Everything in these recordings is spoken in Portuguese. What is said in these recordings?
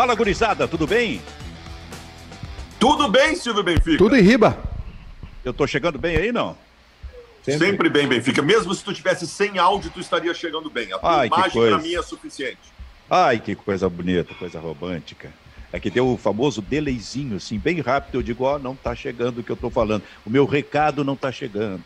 Fala, gurizada, tudo bem? Tudo bem, Silvio Benfica? Tudo em riba. Eu tô chegando bem aí, não? Sempre, Sempre bem, Benfica. Mesmo se tu tivesse sem áudio, tu estaria chegando bem. A tua Ai, imagem para mim é suficiente. Ai, que coisa bonita, coisa romântica. É que deu o famoso delayzinho, assim, bem rápido. Eu digo, ó, oh, não tá chegando o que eu tô falando. O meu recado não tá chegando.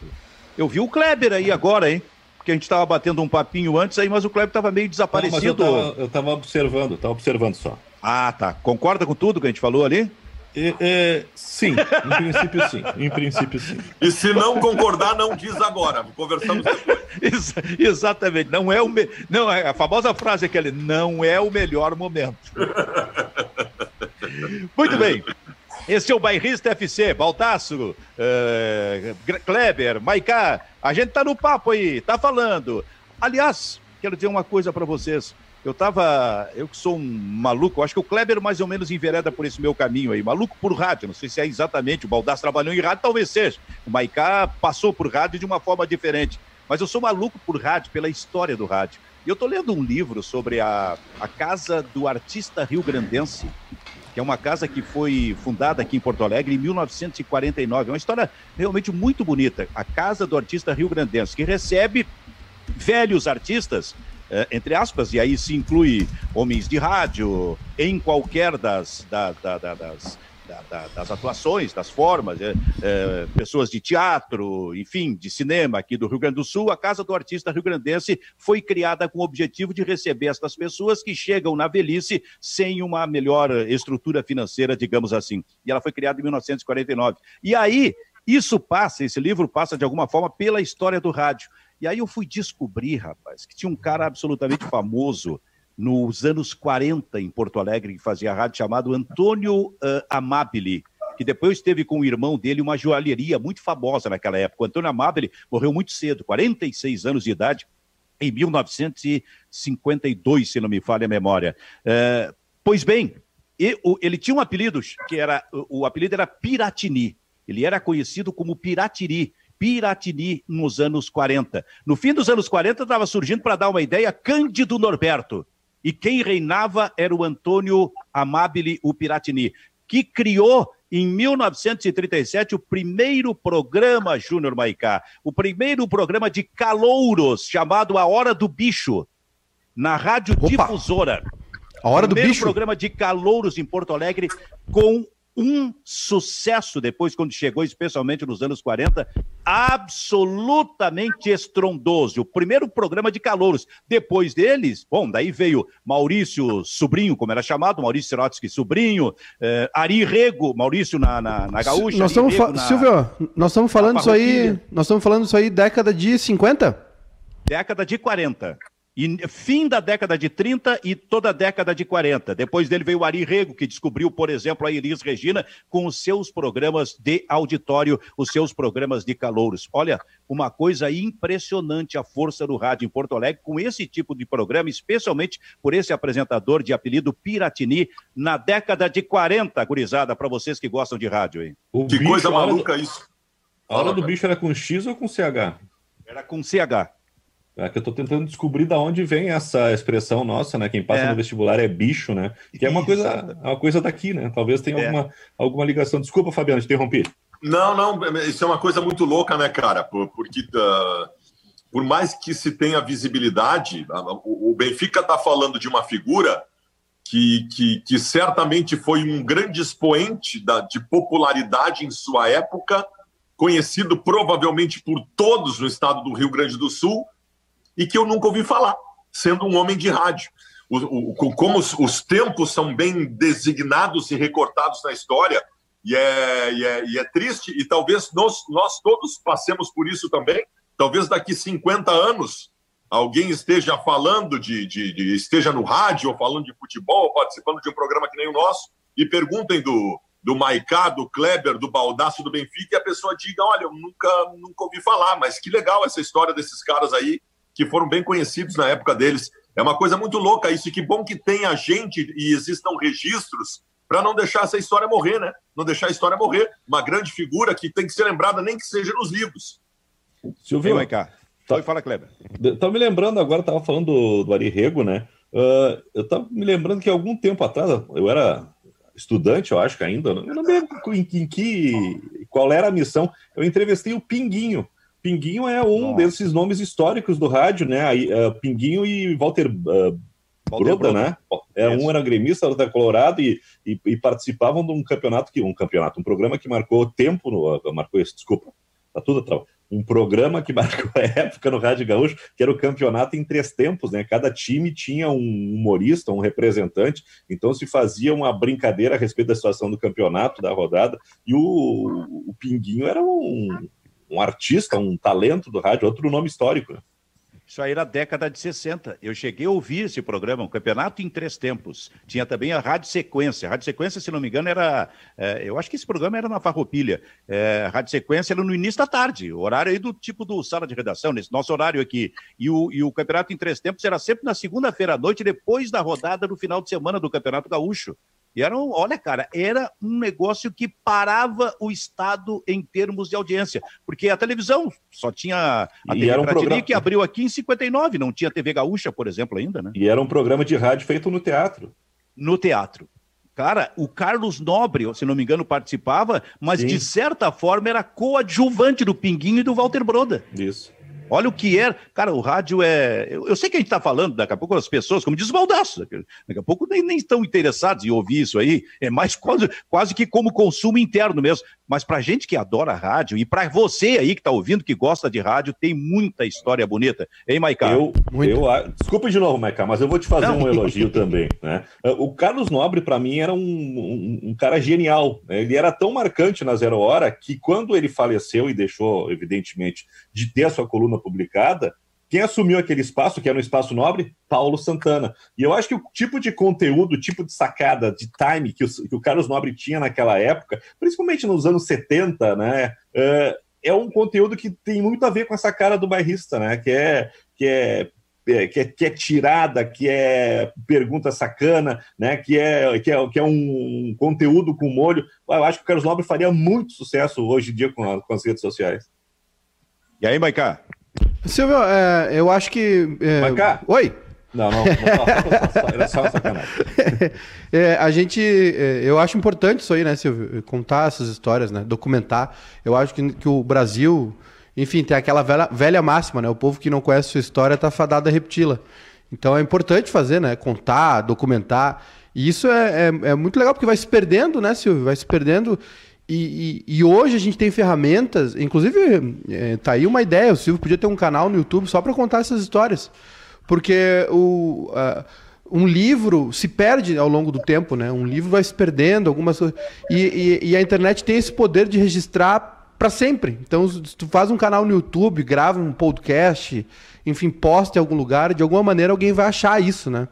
Eu vi o Kleber aí agora, hein? Porque a gente tava batendo um papinho antes aí, mas o Kleber tava meio desaparecido. Não, eu, tava, eu tava observando, tava observando só. Ah, tá. Concorda com tudo que a gente falou ali? É, é, sim, em princípio sim. Em princípio sim. E se não concordar, não diz agora. Conversamos depois. Ex exatamente. Não é o me... não é a famosa frase aquele não é o melhor momento. Muito bem. Esse é o Bairrista FC, Baltaço, uh, Kleber, Maiká, a gente tá no papo aí, tá falando. Aliás, quero dizer uma coisa para vocês. Eu tava. Eu que sou um maluco, acho que o Kleber mais ou menos envereda por esse meu caminho aí. Maluco por rádio, não sei se é exatamente. O Baldasso trabalhou em rádio, talvez seja. O Maiká passou por rádio de uma forma diferente. Mas eu sou maluco por rádio, pela história do rádio. E eu tô lendo um livro sobre a, a Casa do Artista Rio Grandense, que é uma casa que foi fundada aqui em Porto Alegre em 1949. É uma história realmente muito bonita. A Casa do Artista Rio Grandense, que recebe velhos artistas entre aspas, e aí se inclui homens de rádio em qualquer das, da, da, da, das, das atuações, das formas, é, é, pessoas de teatro, enfim, de cinema aqui do Rio Grande do Sul, a Casa do Artista Rio Grandense foi criada com o objetivo de receber estas pessoas que chegam na velhice sem uma melhor estrutura financeira, digamos assim. E ela foi criada em 1949. E aí, isso passa, esse livro passa de alguma forma pela história do rádio. E aí eu fui descobrir, rapaz, que tinha um cara absolutamente famoso nos anos 40 em Porto Alegre que fazia rádio chamado Antônio uh, Amabile, que depois teve com o irmão dele uma joalheria muito famosa naquela época. O Antônio Amabile morreu muito cedo, 46 anos de idade, em 1952, se não me falha a memória. Uh, pois bem, ele tinha um apelido que era o apelido era Piratini. Ele era conhecido como Piratiri Piratini nos anos 40. No fim dos anos 40 estava surgindo, para dar uma ideia, Cândido Norberto. E quem reinava era o Antônio Amabile o Piratini, que criou em 1937 o primeiro programa Júnior Maicá, o primeiro programa de calouros chamado A Hora do Bicho, na Rádio Opa. Difusora. A Hora do Bicho. programa de calouros em Porto Alegre com um sucesso depois, quando chegou, especialmente nos anos 40, absolutamente estrondoso. O primeiro programa de calouros. Depois deles, bom, daí veio Maurício Sobrinho, como era chamado, Maurício Sirotsky Sobrinho, eh, Ari Rego, Maurício na, na, na Gaúcha. Nós estamos na... Silvio, nós estamos falando isso aí. Nós estamos falando isso aí década de 50? Década de 40. E fim da década de 30 e toda a década de 40. Depois dele veio o Ari Rego, que descobriu, por exemplo, a Iris Regina com os seus programas de auditório, os seus programas de calouros. Olha, uma coisa impressionante a força do rádio em Porto Alegre com esse tipo de programa, especialmente por esse apresentador de apelido Piratini, na década de 40, gurizada, para vocês que gostam de rádio. Hein? que coisa maluca isso. A hora do bicho era com X ou com CH? Era com CH. É que eu estou tentando descobrir da onde vem essa expressão nossa, né? Quem passa é. no vestibular é bicho, né? Que é uma coisa, uma coisa daqui, né? Talvez tenha é. alguma, alguma ligação. Desculpa, Fabiano, te interrompi. Não, não, isso é uma coisa muito louca, né, cara? Porque uh, por mais que se tenha visibilidade, o Benfica está falando de uma figura que, que, que, certamente foi um grande expoente da, de popularidade em sua época, conhecido provavelmente por todos no estado do Rio Grande do Sul e que eu nunca ouvi falar, sendo um homem de rádio. O, o, como os, os, tempos são bem designados e recortados na história, e é, e é, e é triste, e talvez nós, nós todos passemos por isso também. Talvez daqui 50 anos alguém esteja falando de, de, de, esteja no rádio ou falando de futebol, ou participando de um programa que nem o nosso, e perguntem do, do Maicá, do Kleber, do Baldaço, do Benfica, e a pessoa diga: Olha, eu nunca, nunca ouvi falar, mas que legal essa história desses caras aí que foram bem conhecidos na época deles. É uma coisa muito louca isso, e que bom que tenha gente e existam registros para não deixar essa história morrer, né? Não deixar a história morrer. Uma grande figura que tem que ser lembrada, nem que seja nos livros. Silvio, Ei, cá. Tá, fala, Kleber. Tá me lembrando agora, estava falando do, do Ari Rego, né? Uh, eu estava me lembrando que algum tempo atrás, eu era estudante, eu acho que ainda, eu não me lembro em, em, que, qual era a missão, eu entrevistei o Pinguinho. Pinguinho é um Nossa. desses nomes históricos do rádio, né? Aí, uh, Pinguinho e Walter, uh, Walter Broda, né? É, um era gremista, outro era colorado e, e, e, participavam de um campeonato que um campeonato, um programa que marcou tempo no, marcou isso, desculpa, tá tudo atrás um programa que marcou a época no Rádio Gaúcho, que era o campeonato em três tempos, né? Cada time tinha um humorista, um representante, então se fazia uma brincadeira a respeito da situação do campeonato, da rodada, e o, o Pinguinho era um, um artista, um talento do rádio, outro nome histórico? Isso aí era década de 60. Eu cheguei a ouvir esse programa, um campeonato em três tempos. Tinha também a Rádio Sequência. A Rádio Sequência, se não me engano, era. É, eu acho que esse programa era na Farroupilha. É, a Rádio Sequência era no início da tarde, horário aí do tipo do sala de redação, nesse nosso horário aqui. E o, e o campeonato em três tempos era sempre na segunda-feira à noite, depois da rodada do final de semana do Campeonato Gaúcho. E era um, olha, cara, era um negócio que parava o Estado em termos de audiência, porque a televisão só tinha a e TV era um programa... que abriu aqui em 59, não tinha TV Gaúcha, por exemplo, ainda, né? E era um programa de rádio feito no teatro. No teatro. Cara, o Carlos Nobre, se não me engano, participava, mas Sim. de certa forma era coadjuvante do Pinguinho e do Walter Broda. Isso. Olha o que é. Cara, o rádio é. Eu, eu sei que a gente está falando, daqui a pouco as pessoas, como diz o Baldaço, daqui a pouco nem, nem estão interessados em ouvir isso aí. É mais quase, quase que como consumo interno mesmo. Mas para gente que adora rádio e para você aí que está ouvindo, que gosta de rádio, tem muita história bonita. Hein, Maicá? Eu, eu, desculpa de novo, Maicá, mas eu vou te fazer Não. um elogio também. Né? O Carlos Nobre, para mim, era um, um, um cara genial. Né? Ele era tão marcante na Zero Hora que quando ele faleceu e deixou, evidentemente, de ter a sua coluna publicada, quem assumiu aquele espaço, que era um espaço nobre? Paulo Santana. E eu acho que o tipo de conteúdo, o tipo de sacada, de time que o, que o Carlos Nobre tinha naquela época, principalmente nos anos 70, né? É, é um conteúdo que tem muito a ver com essa cara do bairrista, né? Que é, que é é, que é, que é, tirada, que é pergunta sacana, né? que, é, que, é, que é um conteúdo com molho. Eu acho que o Carlos Nobre faria muito sucesso hoje em dia com, a, com as redes sociais. E aí, Maicá? Silvio, é, eu acho que. É... Maicá? Oi? Não, não, não, era só sacanagem. é, a gente, é, eu acho importante isso aí, né, Silvio? Contar essas histórias, né? Documentar. Eu acho que, que o Brasil, enfim, tem aquela velha, velha máxima, né? O povo que não conhece sua história está fadado a repeti-la. Então é importante fazer, né? Contar, documentar. E isso é, é, é, muito legal porque vai se perdendo, né, Silvio? Vai se perdendo. E, e, e, hoje a gente tem ferramentas, inclusive é, tá aí uma ideia, o Silvio podia ter um canal no YouTube só para contar essas histórias. Porque o, uh, um livro se perde ao longo do tempo, né? Um livro vai se perdendo, algumas e, e, e a internet tem esse poder de registrar para sempre. Então, se tu faz um canal no YouTube, grava um podcast, enfim, posta em algum lugar, de alguma maneira alguém vai achar isso, né?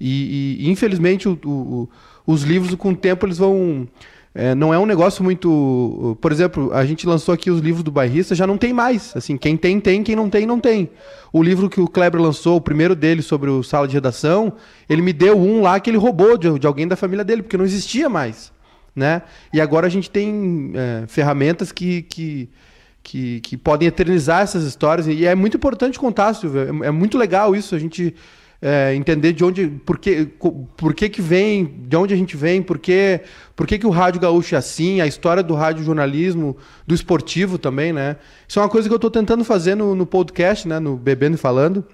E, infelizmente o, o, os livros com o tempo eles vão é, não é um negócio muito. Por exemplo, a gente lançou aqui os livros do bairrista, já não tem mais. Assim, quem tem, tem, quem não tem, não tem. O livro que o Kleber lançou, o primeiro dele sobre o sala de redação, ele me deu um lá que ele roubou de, de alguém da família dele, porque não existia mais. Né? E agora a gente tem é, ferramentas que, que, que, que, podem eternizar essas histórias. E é muito importante contar, Silvio. É, é muito legal isso. A gente é, entender de onde, por que, por que que vem, de onde a gente vem, por que, por que que o rádio gaúcho é assim, a história do rádio jornalismo, do esportivo também, né? Isso é uma coisa que eu estou tentando fazer no, no podcast, né, no Bebendo e Falando,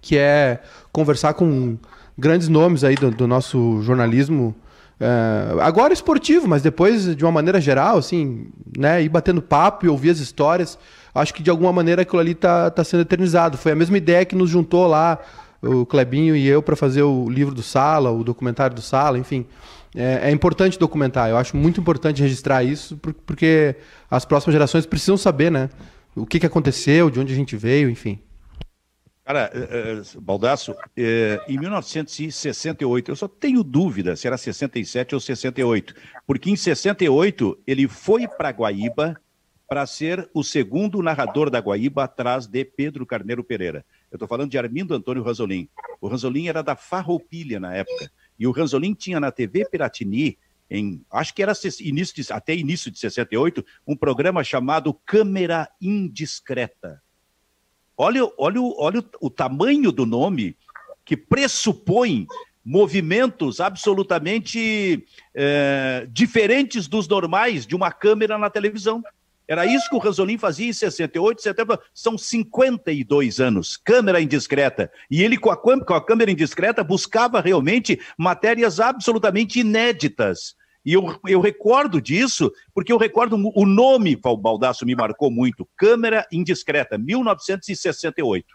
que é conversar com grandes nomes aí do, do nosso jornalismo, é, agora esportivo, mas depois de uma maneira geral, assim, né, ir batendo papo e ouvir as histórias, acho que de alguma maneira aquilo ali está tá sendo eternizado. Foi a mesma ideia que nos juntou lá o Clebinho e eu para fazer o livro do Sala, o documentário do Sala, enfim. É, é, importante documentar. Eu acho muito importante registrar isso, porque as próximas gerações precisam saber, né? O que, que aconteceu, de onde a gente veio, enfim. Cara, é, é, Baldasso, é, em 1968, eu só tenho dúvida se era 67 ou 68, porque em 68 ele foi para Guaíba para ser o segundo narrador da Guaíba atrás de Pedro Carneiro Pereira. Eu estou falando de Armindo Antônio Ranzolin. O Ranzolin era da Farroupilha na época. E o Ranzolin tinha na TV Piratini, em, acho que era início de, até início de 68, um programa chamado Câmera Indiscreta. Olha, olha, olha o, o tamanho do nome que pressupõe movimentos absolutamente é, diferentes dos normais de uma câmera na televisão. Era isso que o Ranzolin fazia em 68, 70, são 52 anos, câmera indiscreta. E ele, com a, com a câmera indiscreta, buscava realmente matérias absolutamente inéditas. E eu, eu recordo disso, porque eu recordo o nome, o Baldasso me marcou muito, Câmera Indiscreta, 1968.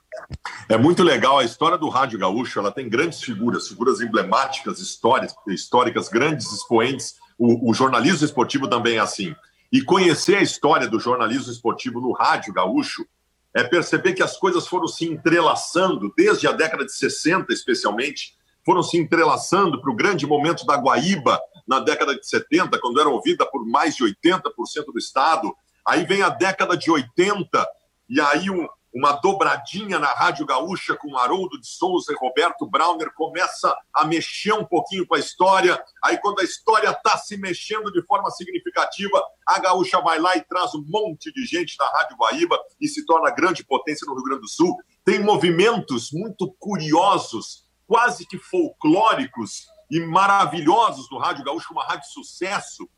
É muito legal a história do Rádio Gaúcho, ela tem grandes figuras, figuras emblemáticas, histórias, históricas, grandes expoentes. O, o jornalismo esportivo também é assim. E conhecer a história do jornalismo esportivo no Rádio Gaúcho é perceber que as coisas foram se entrelaçando, desde a década de 60 especialmente, foram se entrelaçando para o grande momento da Guaíba, na década de 70, quando era ouvida por mais de 80% do Estado. Aí vem a década de 80, e aí um, uma dobradinha na Rádio Gaúcha com Haroldo de Souza e Roberto Brauner começa a mexer um pouquinho com a história. Aí, quando a história está se mexendo de forma significativa, a Gaúcha vai lá e traz um monte de gente da Rádio Guaíba e se torna grande potência no Rio Grande do Sul. Tem movimentos muito curiosos, quase que folclóricos, e maravilhosos do Rádio Gaúcho, uma rádio sucesso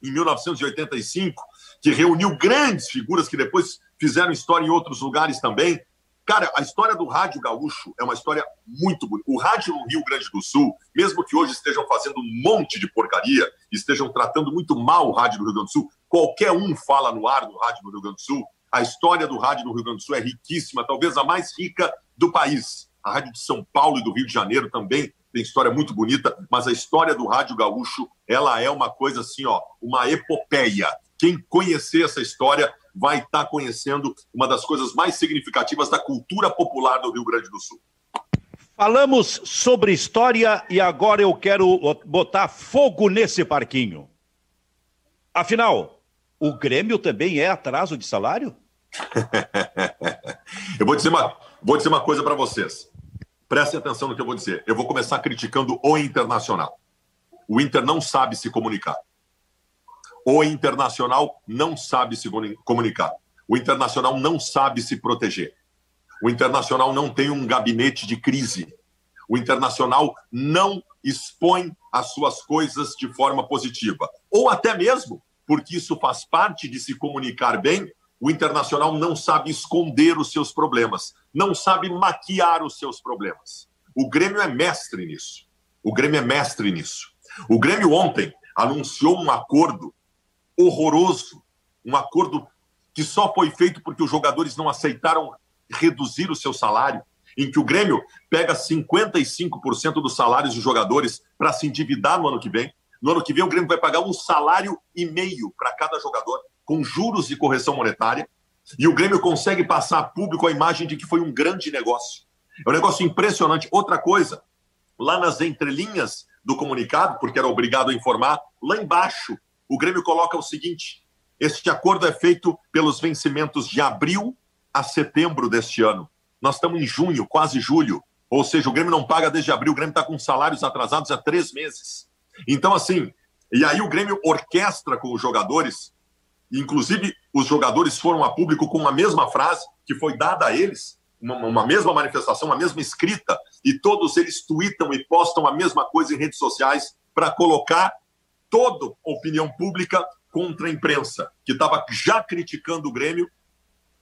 em 1985, que reuniu grandes figuras que depois fizeram história em outros lugares também. Cara, a história do Rádio Gaúcho é uma história muito bonita. O rádio no Rio Grande do Sul, mesmo que hoje estejam fazendo um monte de porcaria, estejam tratando muito mal o rádio do Rio Grande do Sul, qualquer um fala no ar do rádio do Rio Grande do Sul. A história do rádio no Rio Grande do Sul é riquíssima, talvez a mais rica do país. A rádio de São Paulo e do Rio de Janeiro também tem história muito bonita, mas a história do rádio gaúcho, ela é uma coisa assim, ó, uma epopeia. Quem conhecer essa história vai estar tá conhecendo uma das coisas mais significativas da cultura popular do Rio Grande do Sul. Falamos sobre história e agora eu quero botar fogo nesse parquinho. Afinal, o Grêmio também é atraso de salário? eu vou dizer uma, vou dizer uma coisa para vocês. Prestem atenção no que eu vou dizer. Eu vou começar criticando o Internacional. O Inter não sabe se comunicar. O Internacional não sabe se comunicar. O Internacional não sabe se proteger. O Internacional não tem um gabinete de crise. O Internacional não expõe as suas coisas de forma positiva. Ou até mesmo, porque isso faz parte de se comunicar bem, o Internacional não sabe esconder os seus problemas, não sabe maquiar os seus problemas. O Grêmio é mestre nisso. O Grêmio é mestre nisso. O Grêmio ontem anunciou um acordo horroroso, um acordo que só foi feito porque os jogadores não aceitaram reduzir o seu salário, em que o Grêmio pega 55% dos salários dos jogadores para se endividar no ano que vem. No ano que vem, o Grêmio vai pagar um salário e meio para cada jogador com juros e correção monetária, e o Grêmio consegue passar a público a imagem de que foi um grande negócio. É um negócio impressionante. Outra coisa, lá nas entrelinhas do comunicado, porque era obrigado a informar, lá embaixo, o Grêmio coloca o seguinte: este acordo é feito pelos vencimentos de abril a setembro deste ano. Nós estamos em junho, quase julho. Ou seja, o Grêmio não paga desde abril, o Grêmio está com salários atrasados há três meses. Então, assim, e aí o Grêmio orquestra com os jogadores Inclusive, os jogadores foram a público com a mesma frase que foi dada a eles, uma, uma mesma manifestação, a mesma escrita, e todos eles tweetam e postam a mesma coisa em redes sociais para colocar toda opinião pública contra a imprensa, que estava já criticando o Grêmio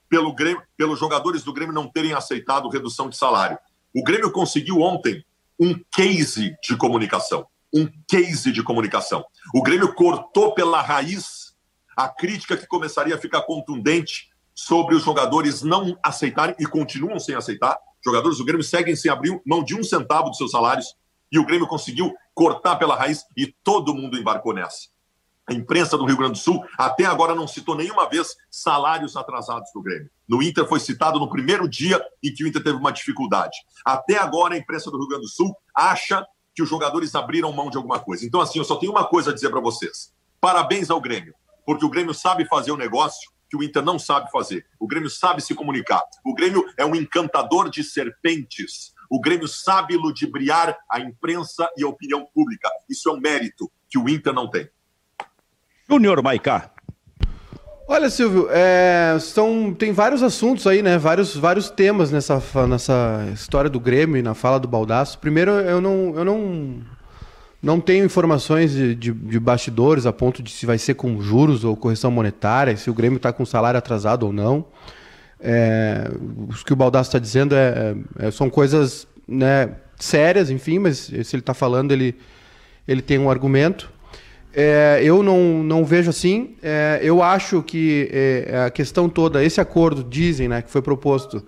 pelo Grêmio, pelos jogadores do Grêmio não terem aceitado redução de salário. O Grêmio conseguiu ontem um case de comunicação, um case de comunicação. O Grêmio cortou pela raiz a crítica que começaria a ficar contundente sobre os jogadores não aceitarem e continuam sem aceitar. Jogadores do Grêmio seguem sem abrir mão de um centavo dos seus salários e o Grêmio conseguiu cortar pela raiz e todo mundo embarcou nessa. A imprensa do Rio Grande do Sul até agora não citou nenhuma vez salários atrasados do Grêmio. No Inter foi citado no primeiro dia em que o Inter teve uma dificuldade. Até agora a imprensa do Rio Grande do Sul acha que os jogadores abriram mão de alguma coisa. Então, assim, eu só tenho uma coisa a dizer para vocês. Parabéns ao Grêmio porque o Grêmio sabe fazer o negócio que o Inter não sabe fazer. O Grêmio sabe se comunicar. O Grêmio é um encantador de serpentes. O Grêmio sabe ludibriar a imprensa e a opinião pública. Isso é um mérito que o Inter não tem. Júnior Maicá. Olha, Silvio, é, são, tem vários assuntos aí, né? Vários, vários temas nessa, nessa história do Grêmio e na fala do Baldaço. Primeiro, eu não, eu não, não tenho informações de, de, de bastidores a ponto de se vai ser com juros ou correção monetária, se o Grêmio está com salário atrasado ou não. É, o que o Baldaço está dizendo é, é, são coisas né, sérias, enfim, mas se ele está falando, ele, ele tem um argumento. É, eu não, não vejo assim. É, eu acho que é, a questão toda, esse acordo, dizem né, que foi proposto,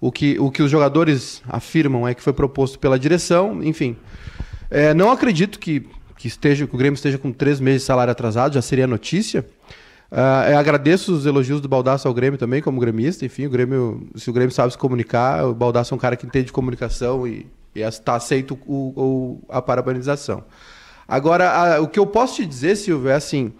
o que, o que os jogadores afirmam é que foi proposto pela direção, enfim. É, não acredito que, que, esteja, que o Grêmio esteja com três meses de salário atrasado, já seria notícia. Uh, agradeço os elogios do Baldaço ao Grêmio também, como gremista. Enfim, o Grêmio, se o Grêmio sabe se comunicar, o Baldaço é um cara que entende comunicação e está aceito o, o, a parabenização. Agora, a, o que eu posso te dizer, Silvio, é assim: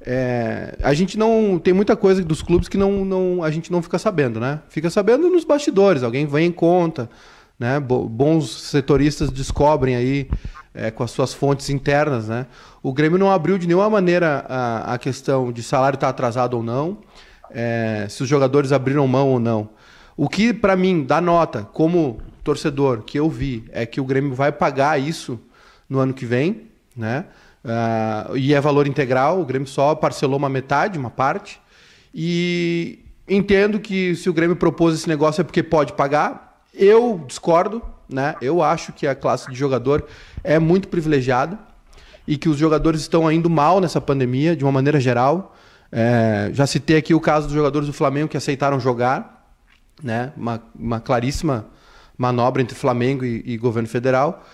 é, a gente não. Tem muita coisa dos clubes que não, não, a gente não fica sabendo, né? Fica sabendo nos bastidores, alguém vem em conta, né? Bons setoristas descobrem aí é, com as suas fontes internas, né? O Grêmio não abriu de nenhuma maneira a, a questão de salário estar tá atrasado ou não, é, se os jogadores abriram mão ou não. O que, para mim, dá nota, como torcedor, que eu vi, é que o Grêmio vai pagar isso no ano que vem, né? Uh, e é valor integral, o Grêmio só parcelou uma metade, uma parte. E entendo que se o Grêmio propôs esse negócio é porque pode pagar. Eu discordo, né? Eu acho que a classe de jogador é muito privilegiada e que os jogadores estão indo mal nessa pandemia, de uma maneira geral. É, já citei aqui o caso dos jogadores do Flamengo que aceitaram jogar, né? Uma, uma claríssima manobra entre Flamengo e, e governo federal.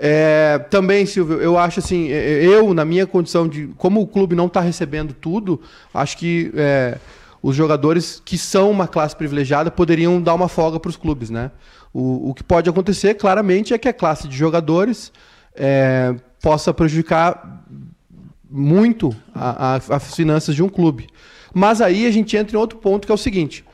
É, também, Silvio, eu acho assim, eu, na minha condição de. Como o clube não está recebendo tudo, acho que é, os jogadores que são uma classe privilegiada poderiam dar uma folga para os clubes, né? O, o que pode acontecer, claramente, é que a classe de jogadores é, possa prejudicar muito as finanças de um clube. Mas aí a gente entra em outro ponto que é o seguinte: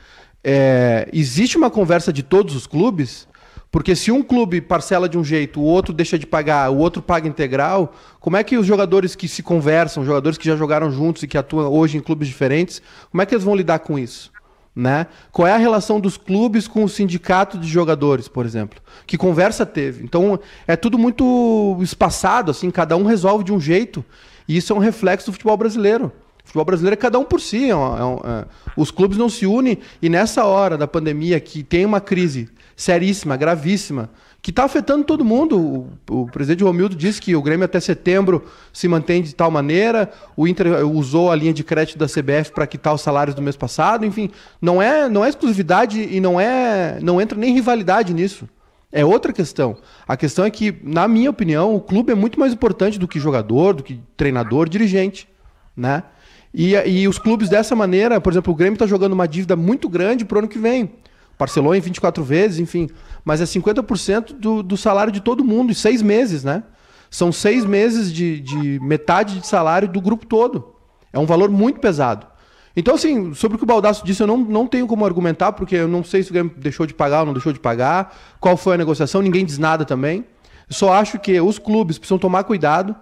é, existe uma conversa de todos os clubes porque se um clube parcela de um jeito, o outro deixa de pagar, o outro paga integral, como é que os jogadores que se conversam, jogadores que já jogaram juntos e que atuam hoje em clubes diferentes, como é que eles vão lidar com isso? Né? Qual é a relação dos clubes com o sindicato de jogadores, por exemplo? Que conversa teve? Então é tudo muito espaçado, assim, cada um resolve de um jeito, e isso é um reflexo do futebol brasileiro. O futebol brasileiro é cada um por si. É um, é, os clubes não se unem e nessa hora da pandemia que tem uma crise seríssima, gravíssima, que está afetando todo mundo. O, o, presidente Romildo disse que o Grêmio até setembro se mantém de tal maneira, o Inter usou a linha de crédito da CBF para quitar os salários do mês passado, enfim, não é, não é exclusividade e não é, não entra nem rivalidade nisso. É outra questão. A questão é que, na minha opinião, o clube é muito mais importante do que jogador, do que treinador, dirigente, né? E, e os clubes dessa maneira, por exemplo, o Grêmio está jogando uma dívida muito grande para o ano que vem parcelou em 24 vezes, enfim. Mas é 50% do, do salário de todo mundo, em seis meses, né? São seis meses de, de metade de salário do grupo todo. É um valor muito pesado. Então, assim, sobre o que o Baldasso disse, eu não, não tenho como argumentar, porque eu não sei se o Grêmio deixou de pagar ou não deixou de pagar, qual foi a negociação, ninguém diz nada também. Eu só acho que os clubes precisam tomar cuidado,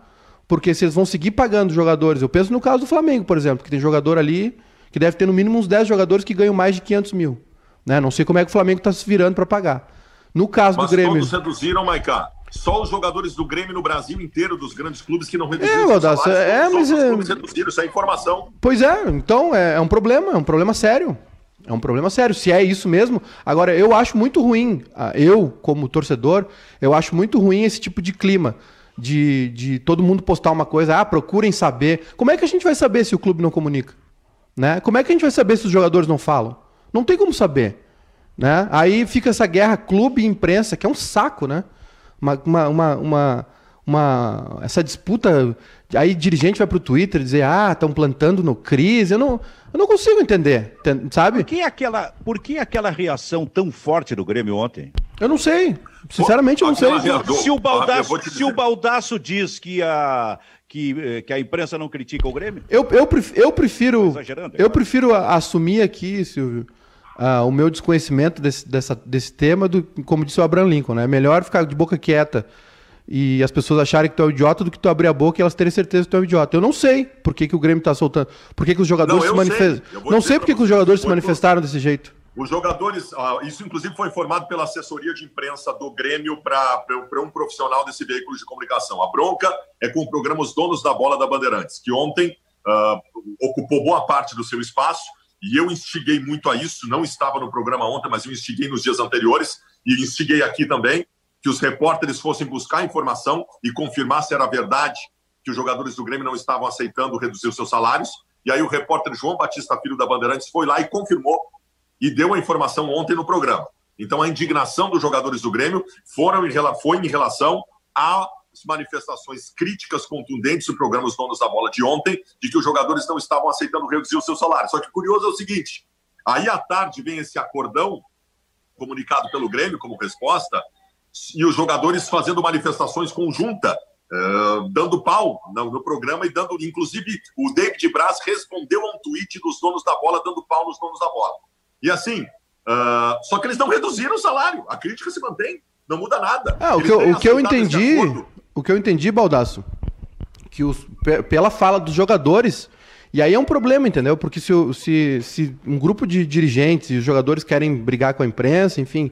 porque se eles vão seguir pagando jogadores, eu penso no caso do Flamengo, por exemplo, que tem jogador ali que deve ter no mínimo uns 10 jogadores que ganham mais de 500 mil. Né? Não sei como é que o Flamengo está se virando para pagar. No caso Mas do Grêmio. Todos reduziram, Maicá. Só os jogadores do Grêmio no Brasil inteiro, dos grandes clubes, que não reduziram. É, Valdaço, é, mas. Os é... clubes reduziram, isso é informação. Pois é, então é, é um problema, é um problema sério. É um problema sério, se é isso mesmo. Agora, eu acho muito ruim, ah, eu, como torcedor, eu acho muito ruim esse tipo de clima. De, de todo mundo postar uma coisa, ah, procurem saber. Como é que a gente vai saber se o clube não comunica? Né? Como é que a gente vai saber se os jogadores não falam? Não tem como saber. Né? Aí fica essa guerra clube e imprensa, que é um saco, né? Uma, uma, uma, uma, uma essa disputa. Aí dirigente vai para o Twitter dizer, ah, estão plantando no crise. Eu não, eu não consigo entender, sabe? Por que, aquela, por que aquela reação tão forte do Grêmio ontem? Eu não sei. Sinceramente, eu não sei. Se o Baldaço, se o Baldaço diz que a, que, eh, que a imprensa não critica o Grêmio? Eu, eu, eu prefiro. Eu prefiro assumir aqui, Silvio, uh, o meu desconhecimento desse, dessa, desse tema, do, como disse o Abraham Lincoln. Né? É melhor ficar de boca quieta e as pessoas acharem que tu é um idiota do que tu abrir a boca e elas terem certeza que tu é um idiota. Eu não sei por que, que o Grêmio tá soltando. Por que, que os jogadores Não, se. Eu Não sei por que, que os jogadores se manifestaram desse jeito. Os jogadores, ah, isso inclusive foi informado pela assessoria de imprensa do Grêmio para um profissional desse veículo de comunicação. A bronca é com o programa Os Donos da Bola da Bandeirantes, que ontem ah, ocupou boa parte do seu espaço e eu instiguei muito a isso. Não estava no programa ontem, mas eu instiguei nos dias anteriores e instiguei aqui também que os repórteres fossem buscar informação e confirmar se era verdade que os jogadores do Grêmio não estavam aceitando reduzir os seus salários. E aí o repórter João Batista Filho da Bandeirantes foi lá e confirmou e deu a informação ontem no programa. Então, a indignação dos jogadores do Grêmio foram em, foi em relação às manifestações críticas contundentes do programa Os Donos da Bola de ontem, de que os jogadores não estavam aceitando reduzir o seu salário. Só que curioso é o seguinte: aí à tarde vem esse acordão comunicado pelo Grêmio como resposta, e os jogadores fazendo manifestações conjunta, eh, dando pau no, no programa e dando, inclusive, o David Braz respondeu a um tweet dos donos da bola, dando pau nos donos da bola. E assim, ah, só que eles não reduziram o salário, a crítica se mantém, não muda nada. Ah, o que, eu- o que eu entendi, acordo. O que eu entendi, Baldaço, que os, pe- pela fala dos jogadores, e aí é um problema, entendeu? Porque se, se, se um grupo de dirigentes e os jogadores querem brigar com a imprensa, enfim,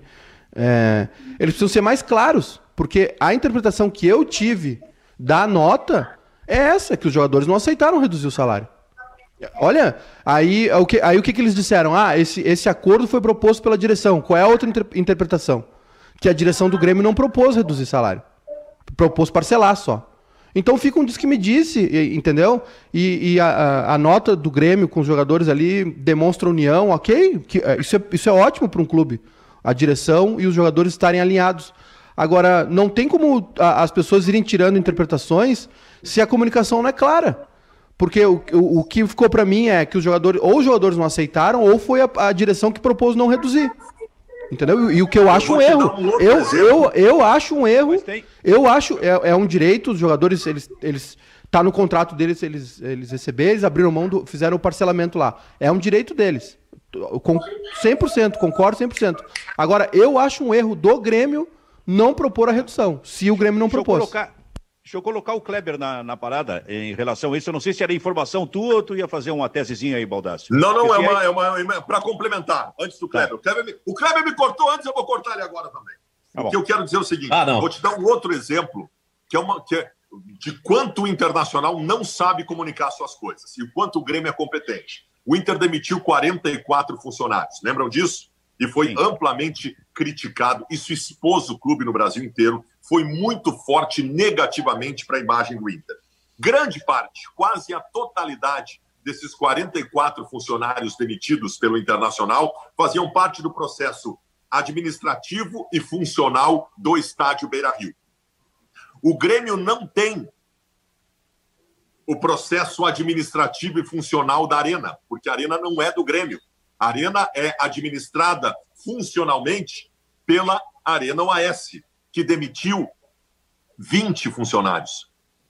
é, eles precisam ser mais claros, porque a interpretação que eu tive da nota é essa, que os jogadores não aceitaram reduzir o salário. Olha, aí o que, aí, o que, que eles disseram? Ah, esse, esse acordo foi proposto pela direção. Qual é a outra inter- interpretação? Que a direção do Grêmio não propôs reduzir salário. Propôs parcelar só. Então fica um diz que me disse, entendeu? E, e a, a- nota do Grêmio com os jogadores ali demonstra união, ok? Que, é, isso, é, isso é ótimo para um clube. A direção e os jogadores estarem alinhados. Agora, não tem como a- as pessoas irem tirando interpretações se a comunicação não é clara. Porque o, o, o que ficou pra mim é que os jogadores, ou os jogadores não aceitaram, ou foi a, a direção que propôs não reduzir. Entendeu? E, e o que eu acho vou um erro. um eu, eu, eu acho um erro. Tem- Eu acho, é, é um direito, os jogadores, eles, eles. Tá no contrato deles, eles, eles receberem, eles abriram mão, do, fizeram o parcelamento lá. É um direito deles. Com 100%, concordo 100%. Agora, eu acho um erro do Grêmio não propor a redução, se o Grêmio não Deixa eu propôs. colocar, deixa eu colocar o Kleber na, na parada em relação a isso. Eu não sei se era informação tua ou tu ia fazer uma tesezinha aí, Baldassio. Não, não, é Porque uma, é uma, é uma para complementar, antes do Kleber. O Kleber, me, o Kleber me cortou antes, eu vou cortar ele agora também. Tá que eu quero dizer é o seguinte: Ah, não. vou te dar um outro exemplo, que é uma que é de quanto o Internacional não sabe comunicar suas coisas e o quanto o Grêmio é competente. O Inter demitiu 44 funcionários, lembram disso? E foi Sim. amplamente criticado. Isso expôs o clube no Brasil inteiro. Foi muito forte negativamente para a imagem do Inter. Grande parte, quase a totalidade desses 44 funcionários demitidos pelo Internacional faziam parte do processo administrativo e funcional do estádio Beira Rio. O Grêmio não tem o processo administrativo e funcional da Arena, porque a Arena não é do Grêmio. A Arena é administrada funcionalmente pela Arena OAS, que demitiu 20 funcionários.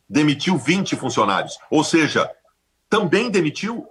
Demitiu 20 funcionários. Ou seja, também demitiu.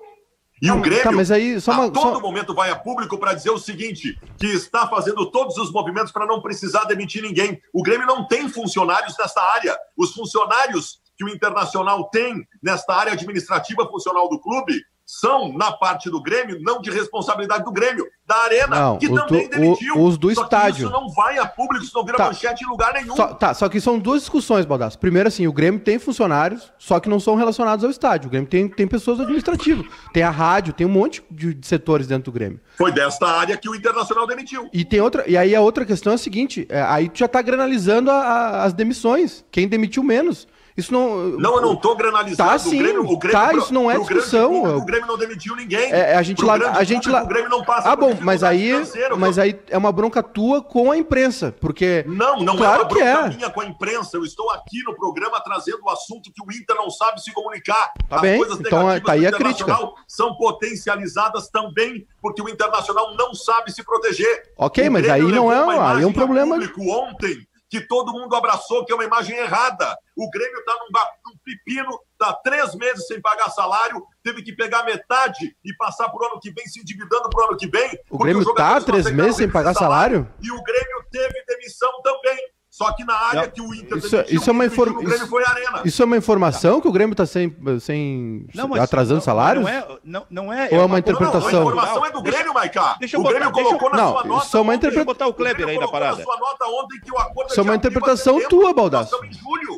E Tá, o Grêmio, tá, mas aí, só a uma- todo só- momento, vai a público para dizer o seguinte: que está fazendo todos os movimentos para não precisar demitir ninguém. O Grêmio não tem funcionários nessa área. Os funcionários que o Internacional tem nesta área administrativa funcional do clube são, na parte do Grêmio, não de responsabilidade do Grêmio, da Arena, Não, que também do- demitiu. o- os do Só estádio. isso não vai a público, isso não vira Tá. manchete em lugar nenhum. Só, tá, só que são duas discussões, Baldasso. Primeiro, assim, o Grêmio tem funcionários, só que não são relacionados ao estádio. O Grêmio tem, tem pessoas administrativas. Tem a rádio, tem um monte de, de setores dentro do Grêmio. Foi desta área que o Internacional demitiu. E tem outra. E aí a outra questão é a seguinte: é, aí tu já tá granalizando a- a- as demissões. Quem demitiu menos. Isso não. Não, eu não estou granalizando. Tá, o sim. Grêmio, o Grêmio, Tá, pro- isso não é discussão. público, O Grêmio não demitiu ninguém. É, a gente lá, a gente público, lá. O Grêmio não passa Ah, bom, mas aí, mas aí é uma bronca tua com a imprensa, porque Não, não Claro é uma bronca é. minha com a imprensa. Eu estou aqui no programa trazendo o assunto que o Inter não sabe se comunicar. Tá bem, então, negativas tá aí a crítica. São potencializadas também porque o Internacional não sabe se proteger. Ok, O mas Grêmio aí não é- uma aí é um problema- público ontem que todo mundo abraçou, que é uma imagem errada. O Grêmio está num, num pepino, está três meses sem pagar salário, teve que pegar metade e passar para o ano que vem, se endividando para o ano que vem. o Grêmio tá não três meses sem pagar salário? E o Grêmio teve demissão também. Só que na área não, que o Inter isso, isso é uma inform... o Grêmio foi arena. Isso é uma informação tá. que o Grêmio está sem, sem não, mas, atrasando não, salários? Não é, não, não é. Ou é uma, uma interpretação? Não, a informação é do Grêmio, Maiká. Deixa eu o Grêmio botar, colocou eu... na sua nota. Isso é uma interpretação. botar o Kleber aí na parada. Na sua nota ontem que o acordo Isso é uma interpretação tua, Baldasso.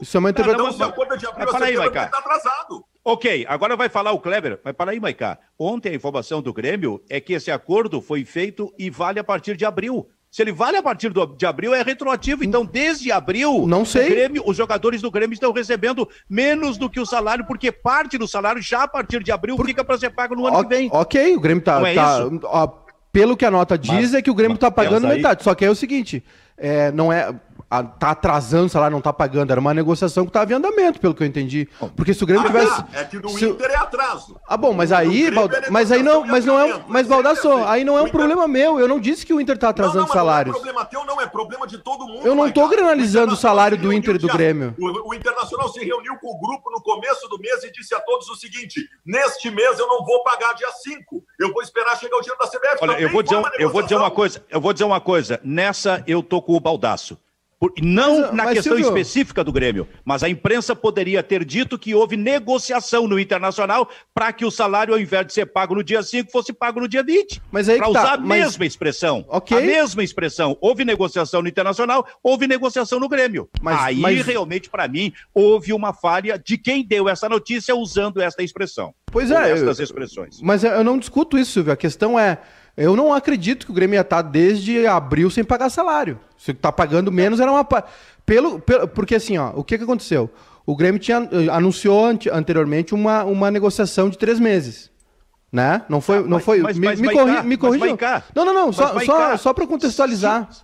Isso é uma interpretação. Não, o acordo de abril está atrasado. Ok, agora vai falar o Kleber. Mas para aí, Maiká. Ontem a informação do Grêmio é que esse acordo foi feito e vale a partir de abril. Se ele vale a partir do, de abril, é retroativo. Então, desde abril, não sei. Grêmio, os jogadores do Grêmio estão recebendo menos do que o salário, porque parte do salário já a partir de abril Por... fica para ser pago no ano o... que vem. Ok, o Grêmio tá. É tá ó, pelo que a nota diz, mas, é que o Grêmio está pagando metade. Só que é o seguinte: é, não é tá atrasando o salário, não tá pagando. Era uma negociação que estava em andamento, pelo que eu entendi. Porque se o Grêmio ah, tivesse. É que do se... Inter é atraso. Ah, bom, mas aí. Bald... É mas aí não, mas não é um. Mas Baldasso, aí não é um Inter... problema meu. Eu não disse que o Inter tá atrasando não, não, salários. Não é problema teu, não, é problema de todo mundo. Eu não tô granalizando o salário do Inter e do Grêmio. O, o Internacional se reuniu com o grupo no começo do mês e disse a todos o seguinte: neste mês eu não vou pagar dia 5. Eu vou esperar chegar o dia da CBF. Olha, eu vou, dizer, eu vou dizer uma coisa, eu vou dizer uma coisa. Nessa eu tô com o Baldaço. Por, não mas, na mas, questão Silvio... específica do Grêmio, mas a imprensa poderia ter dito que houve negociação no Internacional para que o salário, ao invés de ser pago no dia 5, fosse pago no dia 20. Mas aí Para tá, usar a mas... mesma expressão. Okay. A mesma expressão. Houve negociação no Internacional, houve negociação no Grêmio. Mas, aí, mas... realmente, para mim, houve uma falha de quem deu essa notícia usando esta expressão. Pois é. Estas eu... expressões. Mas eu não discuto isso, Silvio. A questão é. Eu não acredito que o Grêmio ia estar desde abril sem pagar salário. Se está pagando menos, era uma. Pelo, pelo, porque assim, ó, o que, que aconteceu? O Grêmio tinha, eh, anunciou anteriormente uma, uma negociação de três meses. Né? Não foi. Ah, não foi mas, me, mas me, corri, me corrija. Não, não, não. Só, só, só para contextualizar. Sim.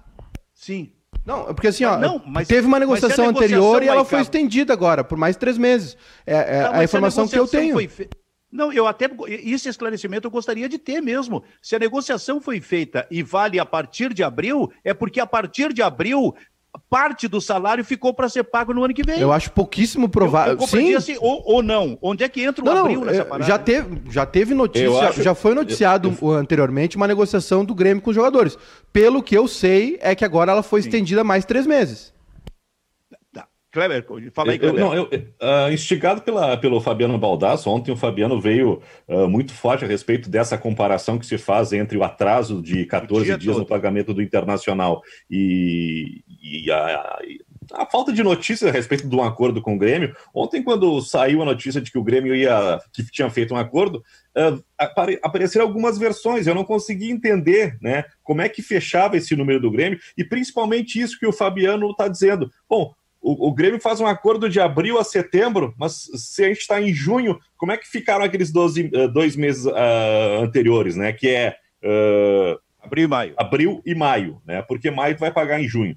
Sim. Não, porque assim, ó, não, mas, teve uma negociação, negociação anterior e ela foi estendida agora, por mais três meses. É, é não, a informação a que eu tenho. Fe... Não, eu até. Esse esclarecimento eu gostaria de ter mesmo. Se a negociação foi feita e vale a partir de abril, é porque a partir de abril parte do salário ficou para ser pago no ano que vem. Eu acho pouquíssimo provável. Eu, eu Sim. Assim, ou, ou, não. Onde é que entra o não, abril nessa é, parada? Já teve, já teve notícia, acho... já foi noticiado eu... anteriormente uma negociação do Grêmio com os jogadores. Pelo que eu sei, é que agora ela foi Sim. estendida mais três meses. Kleber, fala aí, Kleber. Eu, não, eu, uh, instigado pela, pelo Fabiano Baldasso, ontem o Fabiano veio uh, muito forte a respeito dessa comparação que se faz entre o atraso de 14 dias todo. no pagamento do Internacional e, e a, a falta de notícia a respeito de um acordo com o Grêmio. Ontem, quando saiu a notícia de que o Grêmio ia, que tinha feito um acordo, uh, apare, apareceram algumas versões. Eu não consegui entender, né, como é que fechava esse número do Grêmio e principalmente isso que o Fabiano está dizendo. Bom, o, o, Grêmio faz um acordo de abril a setembro, mas se a gente está em junho, como é que ficaram aqueles 12, uh, dois meses uh, anteriores, né? Que é uh, abril e maio. Abril e maio, né? Porque maio vai pagar em junho.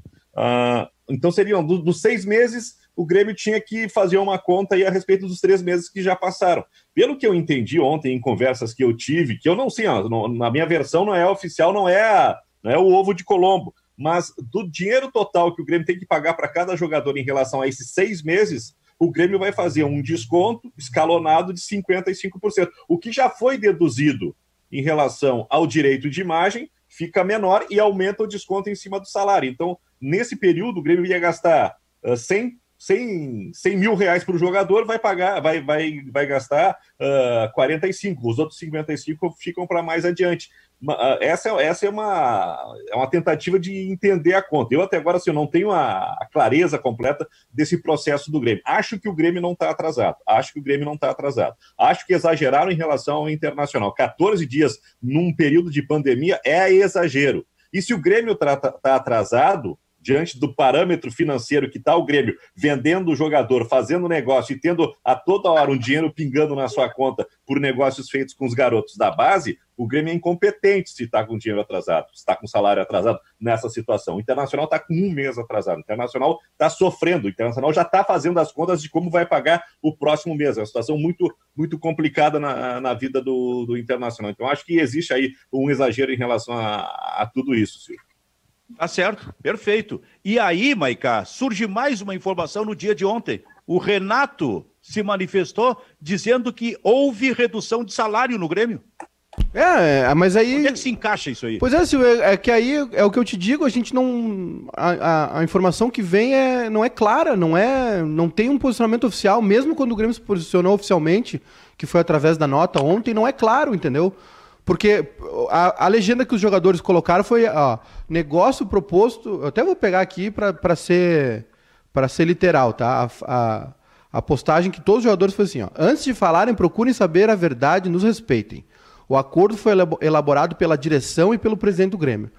então seriam dos, dos seis meses, o Grêmio tinha que fazer uma conta aí a respeito dos três meses que já passaram. Pelo que eu entendi ontem em conversas que eu tive, que eu não sei, ó, na minha versão não é oficial, não é, não é o ovo de Colombo mas do dinheiro total que o Grêmio tem que pagar para cada jogador em relação a esses seis meses, o Grêmio vai fazer um desconto escalonado de 55%. O que já foi deduzido em relação ao direito de imagem fica menor e aumenta o desconto em cima do salário. Então, nesse período, o Grêmio ia gastar uh, 100 100, 100 mil reais para o jogador, vai pagar, vai, vai, vai gastar uh, ah, 45, os outros 55 ficam para mais adiante. Uh, essa, é, essa é, uma, é uma tentativa de entender a conta. Eu até agora assim, eu não tenho a, a clareza completa desse processo do Grêmio. Acho que o Grêmio não está atrasado. Acho que o Grêmio não está atrasado. Acho que exageraram em relação ao internacional. 14 dias num período de pandemia é exagero. E se o Grêmio está tá atrasado, diante do parâmetro financeiro que está o Grêmio vendendo o jogador, fazendo negócio e tendo a toda hora um dinheiro pingando na sua conta por negócios feitos com os garotos da base, o Grêmio é incompetente se está com dinheiro atrasado, se está com salário atrasado nessa situação. O Internacional está com um mês atrasado, o Internacional está sofrendo, o Internacional já está fazendo as contas de como vai pagar o próximo mês. É uma situação muito, muito complicada na, na vida do, do Internacional. Então, acho que existe aí um exagero em relação a, a tudo isso, Silvio. Tá certo, perfeito. E aí, Maiká, surge mais uma informação no dia de ontem. O Renato se manifestou dizendo que houve redução de salário no Grêmio. É, é, mas aí. Onde é que se encaixa isso aí? Pois é, Silvio, é, é que aí é o que eu te digo, a gente não. A, a, a, informação que vem é, não é clara, não é. Não tem um posicionamento oficial, mesmo quando o Grêmio se posicionou oficialmente, que foi através da nota ontem, não é claro, entendeu? Porque a, a legenda que os jogadores colocaram foi, ó, negócio proposto. Eu até vou pegar aqui para ser para ser literal, tá? A, a, a postagem que todos os jogadores foi assim, ó. Antes de falarem, procurem saber a verdade, nos respeitem. O acordo foi elaborado pela direção e pelo presidente do Grêmio.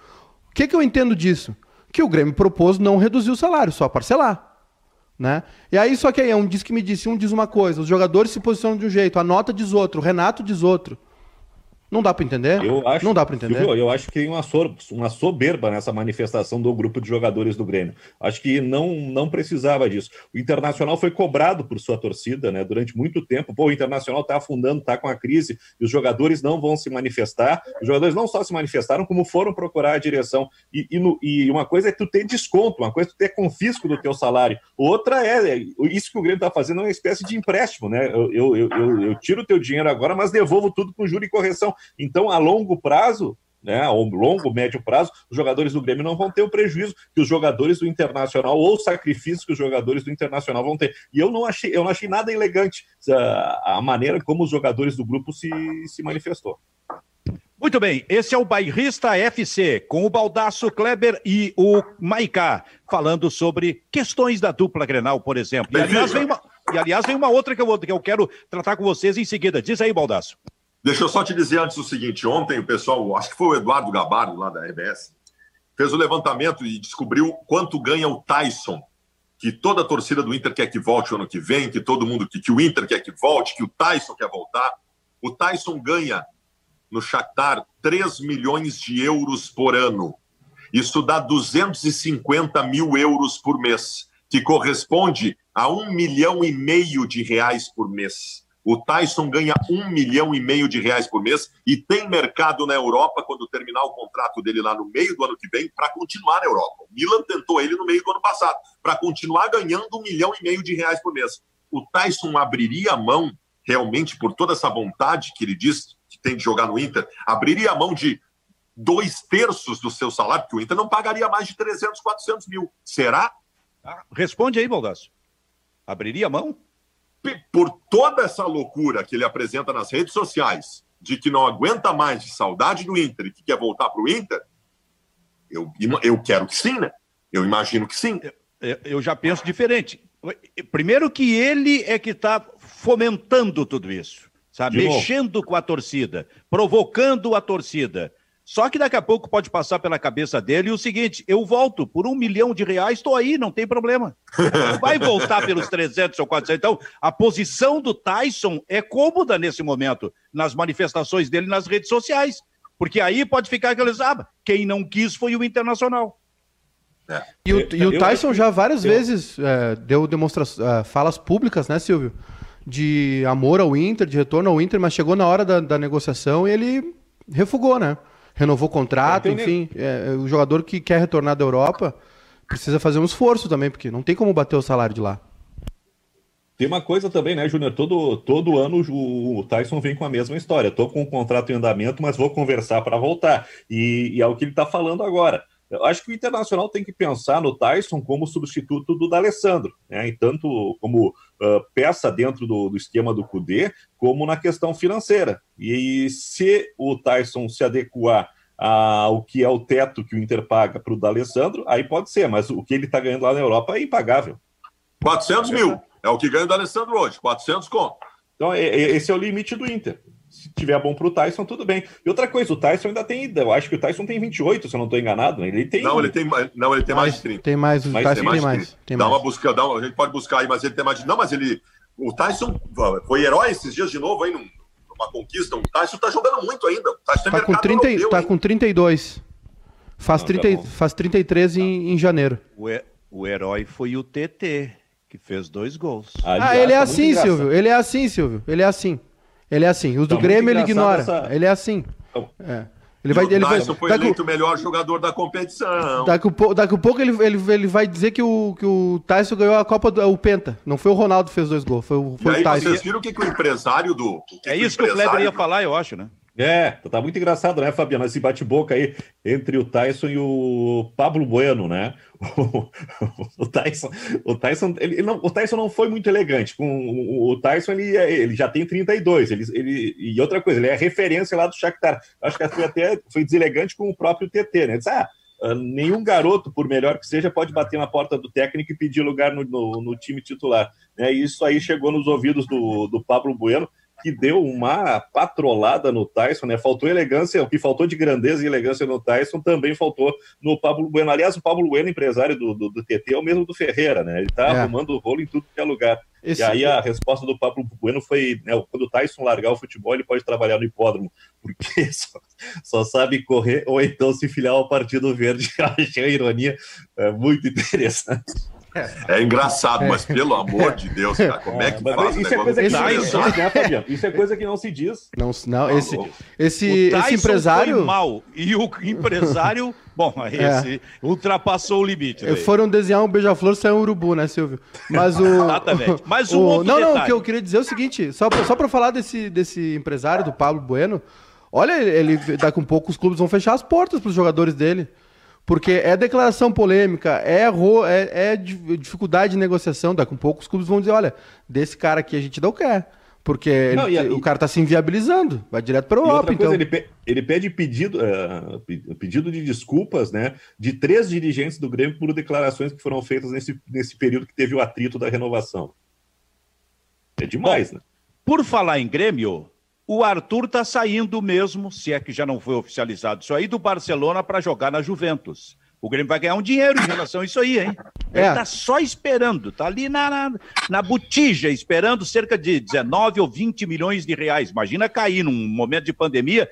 O que, que eu entendo disso? Que o Grêmio propôs não reduzir o salário, só parcelar. Né? E aí, só que aí, um diz que me disse, um diz uma coisa, os jogadores se posicionam de um jeito, a nota diz outro, o Renato diz outro. Não dá para entender? Eu acho, não dá para entender. Eu acho que tem uma, uma soberba nessa manifestação do grupo de jogadores do Grêmio. Acho que não, não precisava disso. O Internacional foi cobrado por sua torcida né, durante muito tempo. Pô, o Internacional está afundando, está com a crise, e os jogadores não vão se manifestar. Os jogadores não só se manifestaram, como foram procurar a direção. E, e, no, e uma coisa é tu ter desconto, uma coisa é tu ter confisco do teu salário. Outra é, é isso que o Grêmio está fazendo é uma espécie de empréstimo. Né? Eu, eu, eu, eu, eu tiro o teu dinheiro agora, mas devolvo tudo com juro e correção. Então, a longo prazo, né, a longo, médio prazo, os jogadores do Grêmio não vão ter o prejuízo que os jogadores do Internacional ou o sacrifício que os jogadores do Internacional vão ter. E eu não achei, eu não achei nada elegante a, a maneira como os jogadores do grupo se, se manifestou. Muito bem, esse é o Bairrista FC, com o Baldaço Kleber e o Maicá, falando sobre questões da dupla Grenal, por exemplo. E aliás, vem uma, e, aliás, vem uma outra que eu, que eu quero tratar com vocês em seguida. Diz aí, Baldaço. Deixa eu só te dizer antes o seguinte: ontem o pessoal, acho que foi o Eduardo Gabardo, lá da RBS, fez o levantamento e descobriu quanto ganha o Tyson. Que toda a torcida do Inter quer que volte o ano que vem, que todo mundo que, que o Inter quer que volte, que o Tyson quer voltar. O Tyson ganha no Shakhtar 3 milhões de euros por ano. Isso dá 250 mil euros por mês, que corresponde a um milhão e meio de reais por mês. O Tyson ganha um milhão e meio de reais por mês e tem mercado na Europa quando terminar o contrato dele lá no meio do ano que vem para continuar na Europa. O Milan tentou ele no meio do ano passado para continuar ganhando um milhão e meio de reais por mês. O Tyson abriria a mão realmente por toda essa vontade que ele diz que tem de jogar no Inter, abriria a mão de dois terços do seu salário, porque o Inter não pagaria mais de 300, 400 mil. Será? Responde aí, Baldasso. Abriria a mão? Por toda essa loucura que ele apresenta nas redes sociais, de que não aguenta mais de saudade do Inter e que quer voltar para o Inter, eu, eu quero que sim, né? Eu imagino que sim. Eu, eu já penso diferente. Primeiro que ele é que está fomentando tudo isso, sabe? Mexendo com a torcida, provocando a torcida. Só que daqui a pouco pode passar pela cabeça dele o seguinte: eu volto por um milhão de reais, estou aí, não tem problema. Não vai voltar pelos 300 ou 400. Então, a posição do Tyson é cômoda nesse momento, nas manifestações dele nas redes sociais. Porque aí pode ficar aqueles, ah, quem não quis foi o Internacional. É. E, o, e o Tyson já várias eu... vezes é, deu demonstrações, é, falas públicas, né, Silvio? De amor ao Inter, de retorno ao Inter, mas chegou na hora da, da negociação e ele refugou, né? Renovou contrato, é, enfim. É, o jogador que quer retornar da Europa precisa fazer um esforço também, porque não tem como bater o salário de lá. Tem uma coisa também, né, Júnior? Todo, todo ano o Tyson vem com a mesma história. Estou com o um contrato em andamento, mas vou conversar para voltar. E, e, é o que ele está falando agora. Eu acho que o Internacional tem que pensar no Tyson como substituto do D'Alessandro, né? E tanto como uh, peça dentro do, do, esquema do Cudê, como na questão financeira. E, e se o Tyson se adequar ao que é o teto que o Inter paga para o D'Alessandro, aí pode ser, mas o que ele está ganhando lá na Europa é impagável. 400 mil é o que ganha o D'Alessandro hoje, 400 conto. Então, é, esse é o limite do Inter se tiver bom pro Tyson, tudo bem. E outra coisa, o Tyson ainda tem. Eu acho que o Tyson tem 28, se eu não estou enganado. Né? Ele tem. Não, ele tem, não, ele tem mais, mais de 30. Tem mais, o Tyson tem mais. Tem mais. Tem dá mais. uma busca, dá uma, a gente pode buscar aí, mas ele tem mais de. Não, mas ele. O Tyson foi herói esses dias de novo aí numa conquista. O Tyson tá jogando muito ainda. O Tyson tá, com 30, europeu, tá com 32. Faz, não, 30, tá faz 33 em, em janeiro. O, he, o herói foi o TT, que fez dois gols. Aliás, ah, ele é tá assim, Silvio. Ele é assim, Silvio. Ele é assim. Ele é assim. Os do tá Grêmio ele ignora. Essa... Ele é assim. Então, é. Ele vai, ele vai, foi daqui, eleito o melhor jogador da competição. Daqui, daqui a pouco ele, ele, ele vai dizer que o, que o Tyson ganhou a Copa do o Penta. Não foi o Ronaldo que fez dois gols, foi, o, foi e aí, o Tyson. Vocês viram o que, que o empresário do. Que é isso que o Kleber ia falar, eu acho, né? É, tá muito engraçado, né, Fabiano? Esse bate-boca aí entre o Tyson e o Pablo Bueno, né? O, o Tyson, o Tyson, ele não, o Tyson não foi muito elegante. Com o, o Tyson, ele, ele já tem 32. Ele, ele, e outra coisa, ele é referência lá do Shakhtar. Acho que foi até foi deselegante com o próprio TT, né? Ele ah, ah, nenhum garoto, por melhor que seja, pode bater na porta do técnico e pedir lugar no, no, no time titular. Né? Isso aí chegou nos ouvidos do, do Pablo Bueno que deu uma patrolada no Tyson, né? Faltou elegância, o que faltou de grandeza e elegância no Tyson também faltou no Pablo Bueno. Aliás, o Pablo Bueno, empresário do, do, do TT, é o mesmo do Ferreira, né? Ele tá é. arrumando o rolo em tudo que é lugar. Esse... E aí a resposta do Pablo Bueno foi: né, quando o Tyson largar o futebol, ele pode trabalhar no hipódromo, porque só, só sabe correr ou então se filiar ao Partido Verde. Achei a ironia é, muito interessante. É engraçado, mas pelo amor de Deus, cara, como é, é que faz isso é coisa que não se diz, né, Fabiano? Isso é coisa que não se diz. Não, não tá esse, esse, esse empresário. Foi mal e o empresário, bom, esse é. ultrapassou o limite. Daí. Foram desenhar um beija-flor saiu um urubu, né, Silvio? Mas o. Exatamente. Mas um o, outro Não, detalhe. não, o que eu queria dizer é o seguinte: só pra, só pra falar desse, desse empresário, do Pablo Bueno, olha, ele, daqui um pouco os clubes vão fechar as portas para os jogadores dele. Porque é declaração polêmica, é, é, é dificuldade de negociação. Daqui a pouco os clubes vão dizer: olha, desse cara aqui a gente não quer. Porque não, ele, e, o cara está se inviabilizando, vai direto para o Europa. Então. Ele, pe, ele, pede pedido, uh, pedido de desculpas né, de três dirigentes do Grêmio por declarações que foram feitas nesse, nesse período que teve o atrito da renovação. É demais, Bom, né? Por falar em Grêmio, o Arthur está saindo mesmo, se é que já não foi oficializado isso aí, do Barcelona para jogar na Juventus. O Grêmio vai ganhar um dinheiro em relação a isso aí, hein? Ele está é. só esperando, está ali na, na, na botija, esperando cerca de 19 ou 20 milhões de reais. Imagina cair num momento de pandemia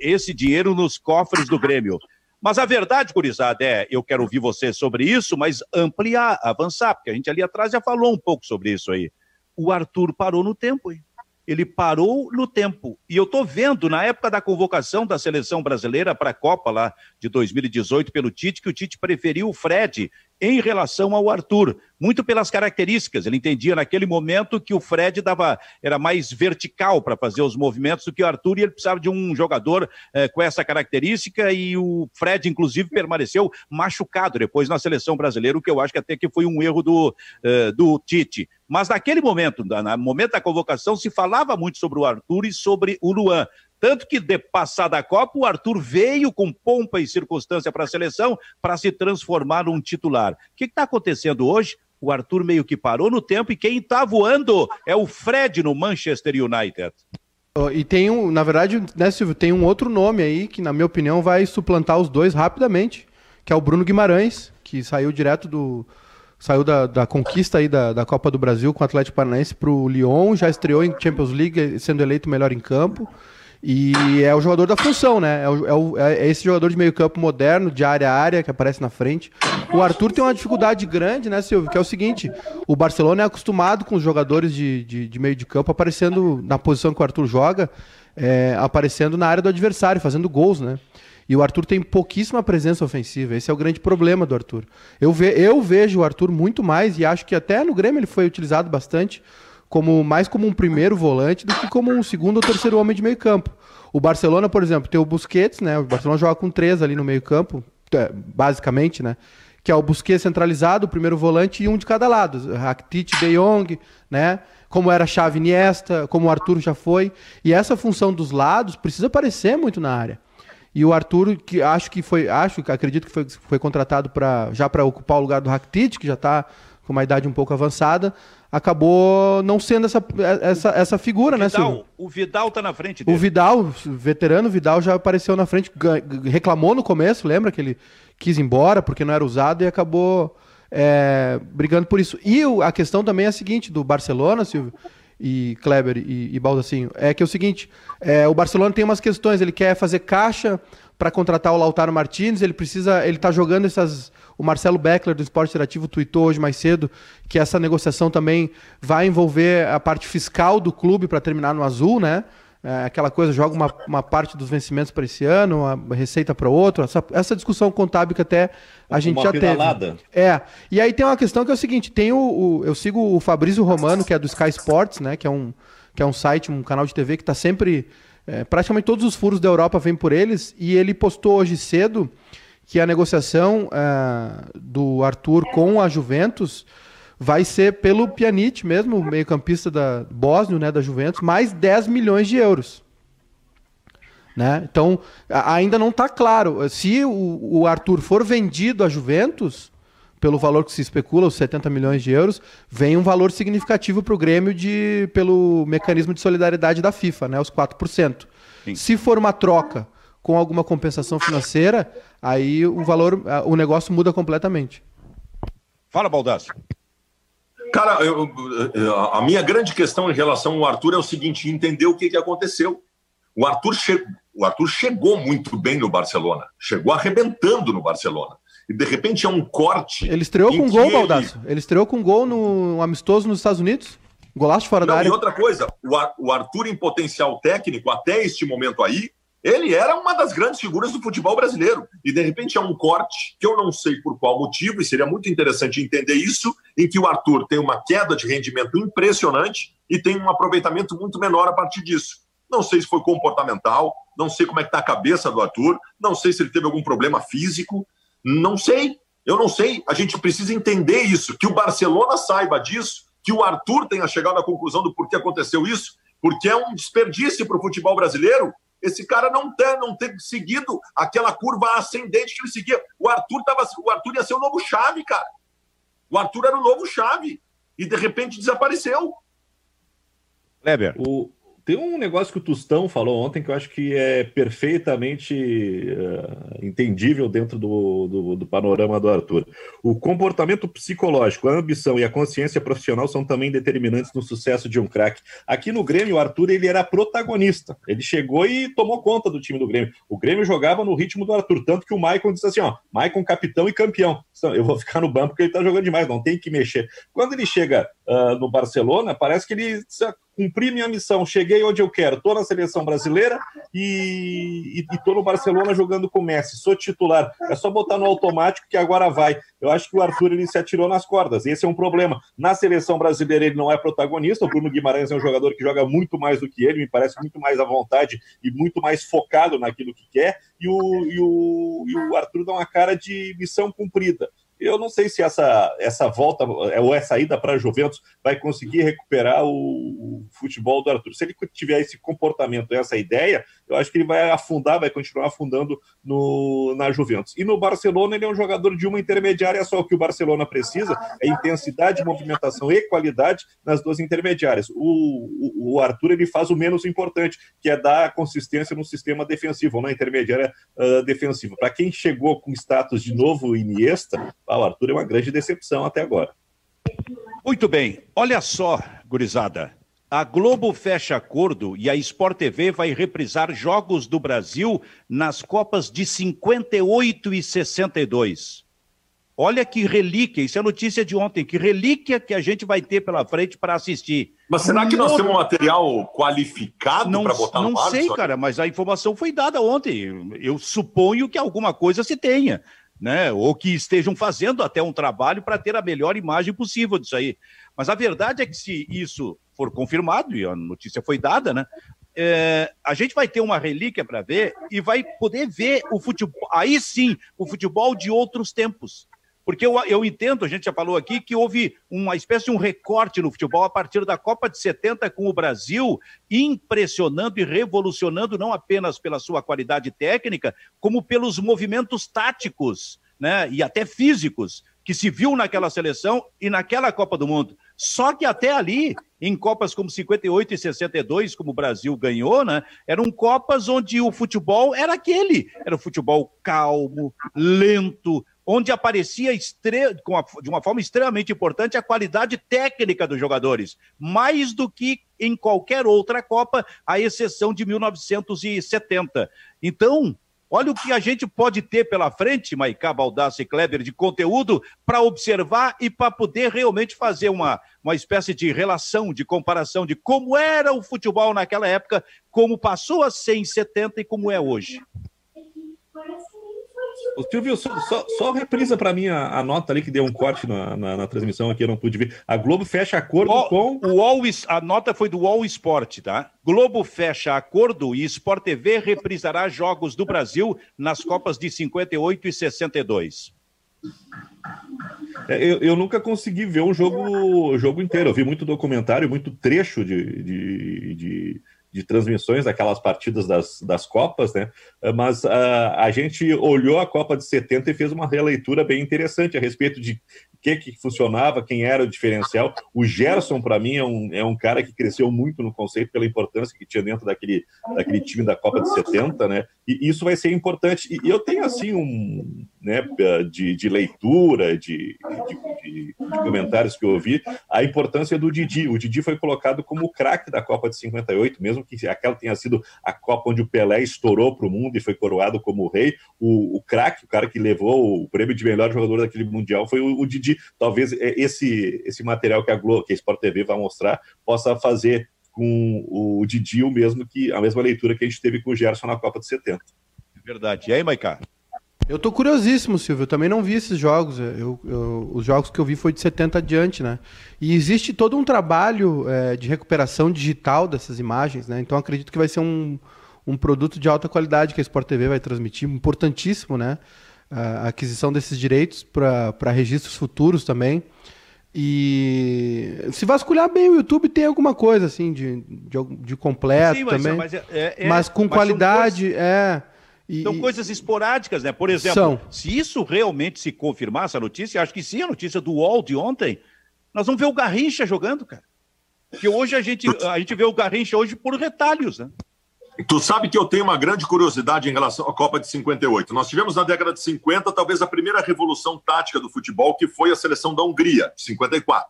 esse dinheiro nos cofres do Grêmio. Mas a verdade, Curizada, é, eu quero ouvir você sobre isso, mas ampliar, avançar, porque a gente ali atrás já falou um pouco sobre isso aí. O Arthur parou no tempo, hein? Ele parou no tempo. E eu estou vendo, na época da convocação da seleção brasileira para a Copa lá de 2018 pelo Tite, que o Tite preferiu o Fred em relação ao Arthur, muito pelas características. Ele entendia naquele momento que o Fred dava era mais vertical para fazer os movimentos do que o Arthur e ele precisava de um jogador eh, com essa característica e o Fred inclusive permaneceu machucado depois na seleção brasileira, o que eu acho que até que foi um erro do, eh, do Tite. Mas naquele momento, no momento da convocação, se falava muito sobre o Arthur e sobre o Luan. Tanto que, de passada a Copa, o Arthur veio com pompa e circunstância para a seleção para se transformar num titular. O que está acontecendo hoje? O Arthur meio que parou no tempo e quem está voando é o Fred no Manchester United. E tem um, na verdade, né, Silvio, tem um outro nome aí que, na minha opinião, vai suplantar os dois rapidamente, que é o Bruno Guimarães, que saiu direto do. Saiu da, da conquista aí da, da Copa do Brasil com o Atlético Paranaense para o Lyon, já estreou em Champions League, sendo eleito melhor em campo. E é o jogador da função, né? É, o, é, o, é, esse jogador de meio campo moderno, de área a área, que aparece na frente. O Arthur tem uma dificuldade grande, né, Silvio? Que é o seguinte: o Barcelona é acostumado com os jogadores de, de, de meio de campo aparecendo na posição que o Arthur joga, é, aparecendo na área do adversário, fazendo gols, né? E o Arthur tem pouquíssima presença ofensiva. Esse é o grande problema do Arthur. Eu, ve, eu vejo o Arthur muito mais, e acho que até no Grêmio ele foi utilizado bastante como mais como um primeiro volante do que como um segundo ou terceiro homem de meio campo. O Barcelona, por exemplo, tem o Busquets, né? O Barcelona joga com três ali no meio campo, é, basicamente, né? Que é o Busquets centralizado, o primeiro volante e um de cada lado. Rakitic, De Jong, né? Como era Chave Iniesta, como o Arthur já foi. E essa função dos lados precisa aparecer muito na área. E o Arthur, que acho que foi, acho, acredito que foi, foi contratado para já para ocupar o lugar do Rakitic, que já está com uma idade um pouco avançada, acabou não sendo essa, essa, essa figura, né, Vidal, né, Silvio? O Vidal tá na frente dele. O Vidal, veterano Vidal, já apareceu na frente, reclamou no começo, lembra que ele quis ir embora porque não era usado e acabou é, brigando por isso. E a questão também é a seguinte, do Barcelona, Silvio, e Kleber e, e Baldacinho, é que é o seguinte, é, o Barcelona tem umas questões, ele quer fazer caixa para contratar o Lautaro Martins, ele precisa, ele tá jogando essas o Marcelo Beckler, do Esporte Interativo, tweetou hoje mais cedo que essa negociação também vai envolver a parte fiscal do clube para terminar no azul, né? É, aquela coisa, joga uma, uma parte dos vencimentos para esse ano, uma receita para outro. Essa, essa discussão contábil que até a gente uma já pedalada. teve. É. E aí tem uma questão que é o seguinte: tem o, o, eu sigo o Fabrício Romano, que é do Sky Sports, né? Que é um, que é um site, um canal de TV que está sempre É, praticamente todos os furos da Europa vêm por eles, e ele postou hoje cedo que a negociação uh, do Arthur com a Juventus vai ser pelo Pjanic mesmo, meio-campista da Bósnio, né, da Juventus, mais 10 milhões de euros. Né? Então, ainda não está claro. Se o, o, Arthur for vendido à Juventus, pelo valor que se especula, os 70 milhões de euros, vem um valor significativo para o Grêmio de, pelo mecanismo de solidariedade da FIFA, né, os 4%. Sim. Se for uma troca com alguma compensação financeira, aí o valor, o negócio muda completamente. Fala, Baldassi. Cara, eu, a minha grande questão em relação ao Arthur é o seguinte: entender o que, que aconteceu. O Arthur, che... o Arthur chegou muito bem no Barcelona, chegou arrebentando no Barcelona. E de repente é um corte. Ele estreou com gol, ele... Baldasso. Ele estreou com gol no amistoso nos Estados Unidos. Golaço fora Não, da área. E outra coisa, o Arthur, em potencial técnico, até este momento aí, ele era uma das grandes figuras do futebol brasileiro. E de repente é um corte que eu não sei por qual motivo, e seria muito interessante entender isso, em que o Arthur tem uma queda de rendimento impressionante e tem um aproveitamento muito menor a partir disso. Não sei se foi comportamental, não sei como é que está a cabeça do Arthur, não sei se ele teve algum problema físico, não sei. Eu não sei. A gente precisa entender isso, que o Barcelona saiba disso, que o Arthur tenha chegado à conclusão do porquê aconteceu isso, porque é um desperdício para o futebol brasileiro esse cara não ter, não ter seguido aquela curva ascendente que ele seguia. O Arthur, tava, o Arthur ia ser o novo chave, cara. O Arthur era o novo chave. E de repente desapareceu. Kleber. O, tem um negócio que o Tustão falou ontem que eu acho que é perfeitamente uh, entendível dentro do, do, do, panorama do Arthur. O comportamento psicológico, a ambição e a consciência profissional são também determinantes no sucesso de um craque. Aqui no Grêmio, o Arthur ele era protagonista. Ele chegou e tomou conta do time do Grêmio. O Grêmio jogava no ritmo do Arthur, tanto que o Maicon disse assim: ó, Maicon capitão e campeão. Eu vou ficar no banco porque ele tá jogando demais, não tem que mexer. Quando ele chega uh, no Barcelona, parece que ele cumpri minha missão, cheguei onde eu quero, estou na seleção brasileira e estou no Barcelona jogando com o Messi, sou titular. É só botar no automático que agora vai. Eu acho que o Arthur ele se atirou nas cordas. Esse é um problema. Na seleção brasileira ele não é protagonista. O Bruno Guimarães é um jogador que joga muito mais do que ele, me parece muito mais à vontade e muito mais focado naquilo que quer. E o, e o, e o Arthur dá uma cara de missão cumprida. Eu não sei se essa, essa volta ou essa ida para a Juventus vai conseguir recuperar o, o, futebol do Arthur. Se ele tiver esse comportamento, essa ideia, eu acho que ele vai afundar, vai continuar afundando no, na Juventus. E no Barcelona, ele é um jogador de uma intermediária só. O que o Barcelona precisa é intensidade, movimentação e qualidade nas duas intermediárias. O, o, o Arthur ele faz o menos importante, que é dar consistência no sistema defensivo, na intermediária uh, defensiva. Para quem chegou com status de novo Iniesta, Arthur é uma grande decepção até agora. Muito bem. Olha só, gurizada. A Globo fecha acordo e a Sport TV vai reprisar jogos do Brasil nas Copas de 58 e 62. Olha que relíquia, isso é notícia de ontem, que relíquia que a gente vai ter pela frente para assistir. Mas será que nós temos material qualificado para botar no ar? Não sei, cara, mas a informação foi dada ontem. Eu suponho que alguma coisa se tenha né? Ou que estejam fazendo até um trabalho para ter a melhor imagem possível disso aí. Mas a verdade é que se isso for confirmado, e a notícia foi dada, né? É, a gente vai ter uma relíquia para ver e vai poder ver o futebol, aí sim, o futebol de outros tempos. Porque eu, eu entendo, a gente já falou aqui, que houve uma espécie de um recorte no futebol a partir da Copa de 70 com o Brasil, impressionando e revolucionando não apenas pela sua qualidade técnica, como pelos movimentos táticos né, e até físicos que se viu naquela seleção e naquela Copa do Mundo. Só que até ali, em Copas como 58 e 62, como o Brasil ganhou, né, eram Copas onde o futebol era aquele. Era o futebol calmo, lento, onde aparecia estre... de uma forma extremamente importante a qualidade técnica dos jogadores, mais do que em qualquer outra Copa, à exceção de 1970. Então, olha o que a gente pode ter pela frente, Maicá, Baldassi e Kleber, de conteúdo para observar e para poder realmente fazer uma, uma espécie de relação, de comparação de como era o futebol naquela época, como passou a ser em 70 e como é hoje. Ô, Silvio, só, só, só reprisa para mim a, a, nota ali que deu um corte na, na, na, transmissão aqui, eu não pude ver. A Globo fecha acordo o, com. O All, a nota foi do All Sport, tá? Globo fecha acordo e Sport TV reprisará jogos do Brasil nas Copas de 58 e 62. É, eu, eu, nunca consegui ver um jogo, jogo inteiro. Eu vi muito documentário, muito trecho de, de, de de transmissões daquelas partidas das, das Copas, né? Mas uh, a gente olhou a Copa de 70 e fez uma releitura bem interessante a respeito de que, que funcionava, quem era o diferencial. O Gerson, para mim, é um, é um cara que cresceu muito no conceito pela importância que tinha dentro daquele, daquele time da Copa de 70, né? E isso vai ser importante. E, eu tenho, assim, um, né, de, de leitura, de, de, de, comentários que eu ouvi, a importância do Didi. O Didi foi colocado como o craque da Copa de 58, mesmo que aquela tenha sido a Copa onde o Pelé estourou para o mundo e foi coroado como rei. O, o craque, o cara que levou o prêmio de melhor jogador daquele Mundial foi o, o Didi. Talvez é, esse, esse material que a Globo, que a Sport TV vai mostrar, possa fazer com o Didi o mesmo que a mesma leitura que a gente teve com o Gerson na Copa de 70. Verdade. E aí, Maiká? Eu tô curiosíssimo, Silvio. Eu também não vi esses jogos. Eu, eu, os jogos que eu vi foi de 70 adiante, né? E existe todo um trabalho é, de recuperação digital dessas imagens, né? Então acredito que vai ser um, um produto de alta qualidade que a Sport TV vai transmitir, importantíssimo, né? A aquisição desses direitos para registros futuros também. E se vasculhar bem o YouTube tem alguma coisa assim de, de, de completo Sim, mas, também. Mas, é, é, mas com mas qualidade, coisas... é. E, São coisas esporádicas, né? Por exemplo, são. se isso realmente se confirmar, essa notícia, acho que sim, a notícia do UOL de ontem, nós vamos ver o Garrincha jogando, cara. Porque hoje a gente, a gente vê o Garrincha hoje por retalhos, né? Tu sabe que eu tenho uma grande curiosidade em relação à Copa de 58. Nós tivemos na década de 50 talvez a primeira revolução tática do futebol, que foi a seleção da Hungria, de 54.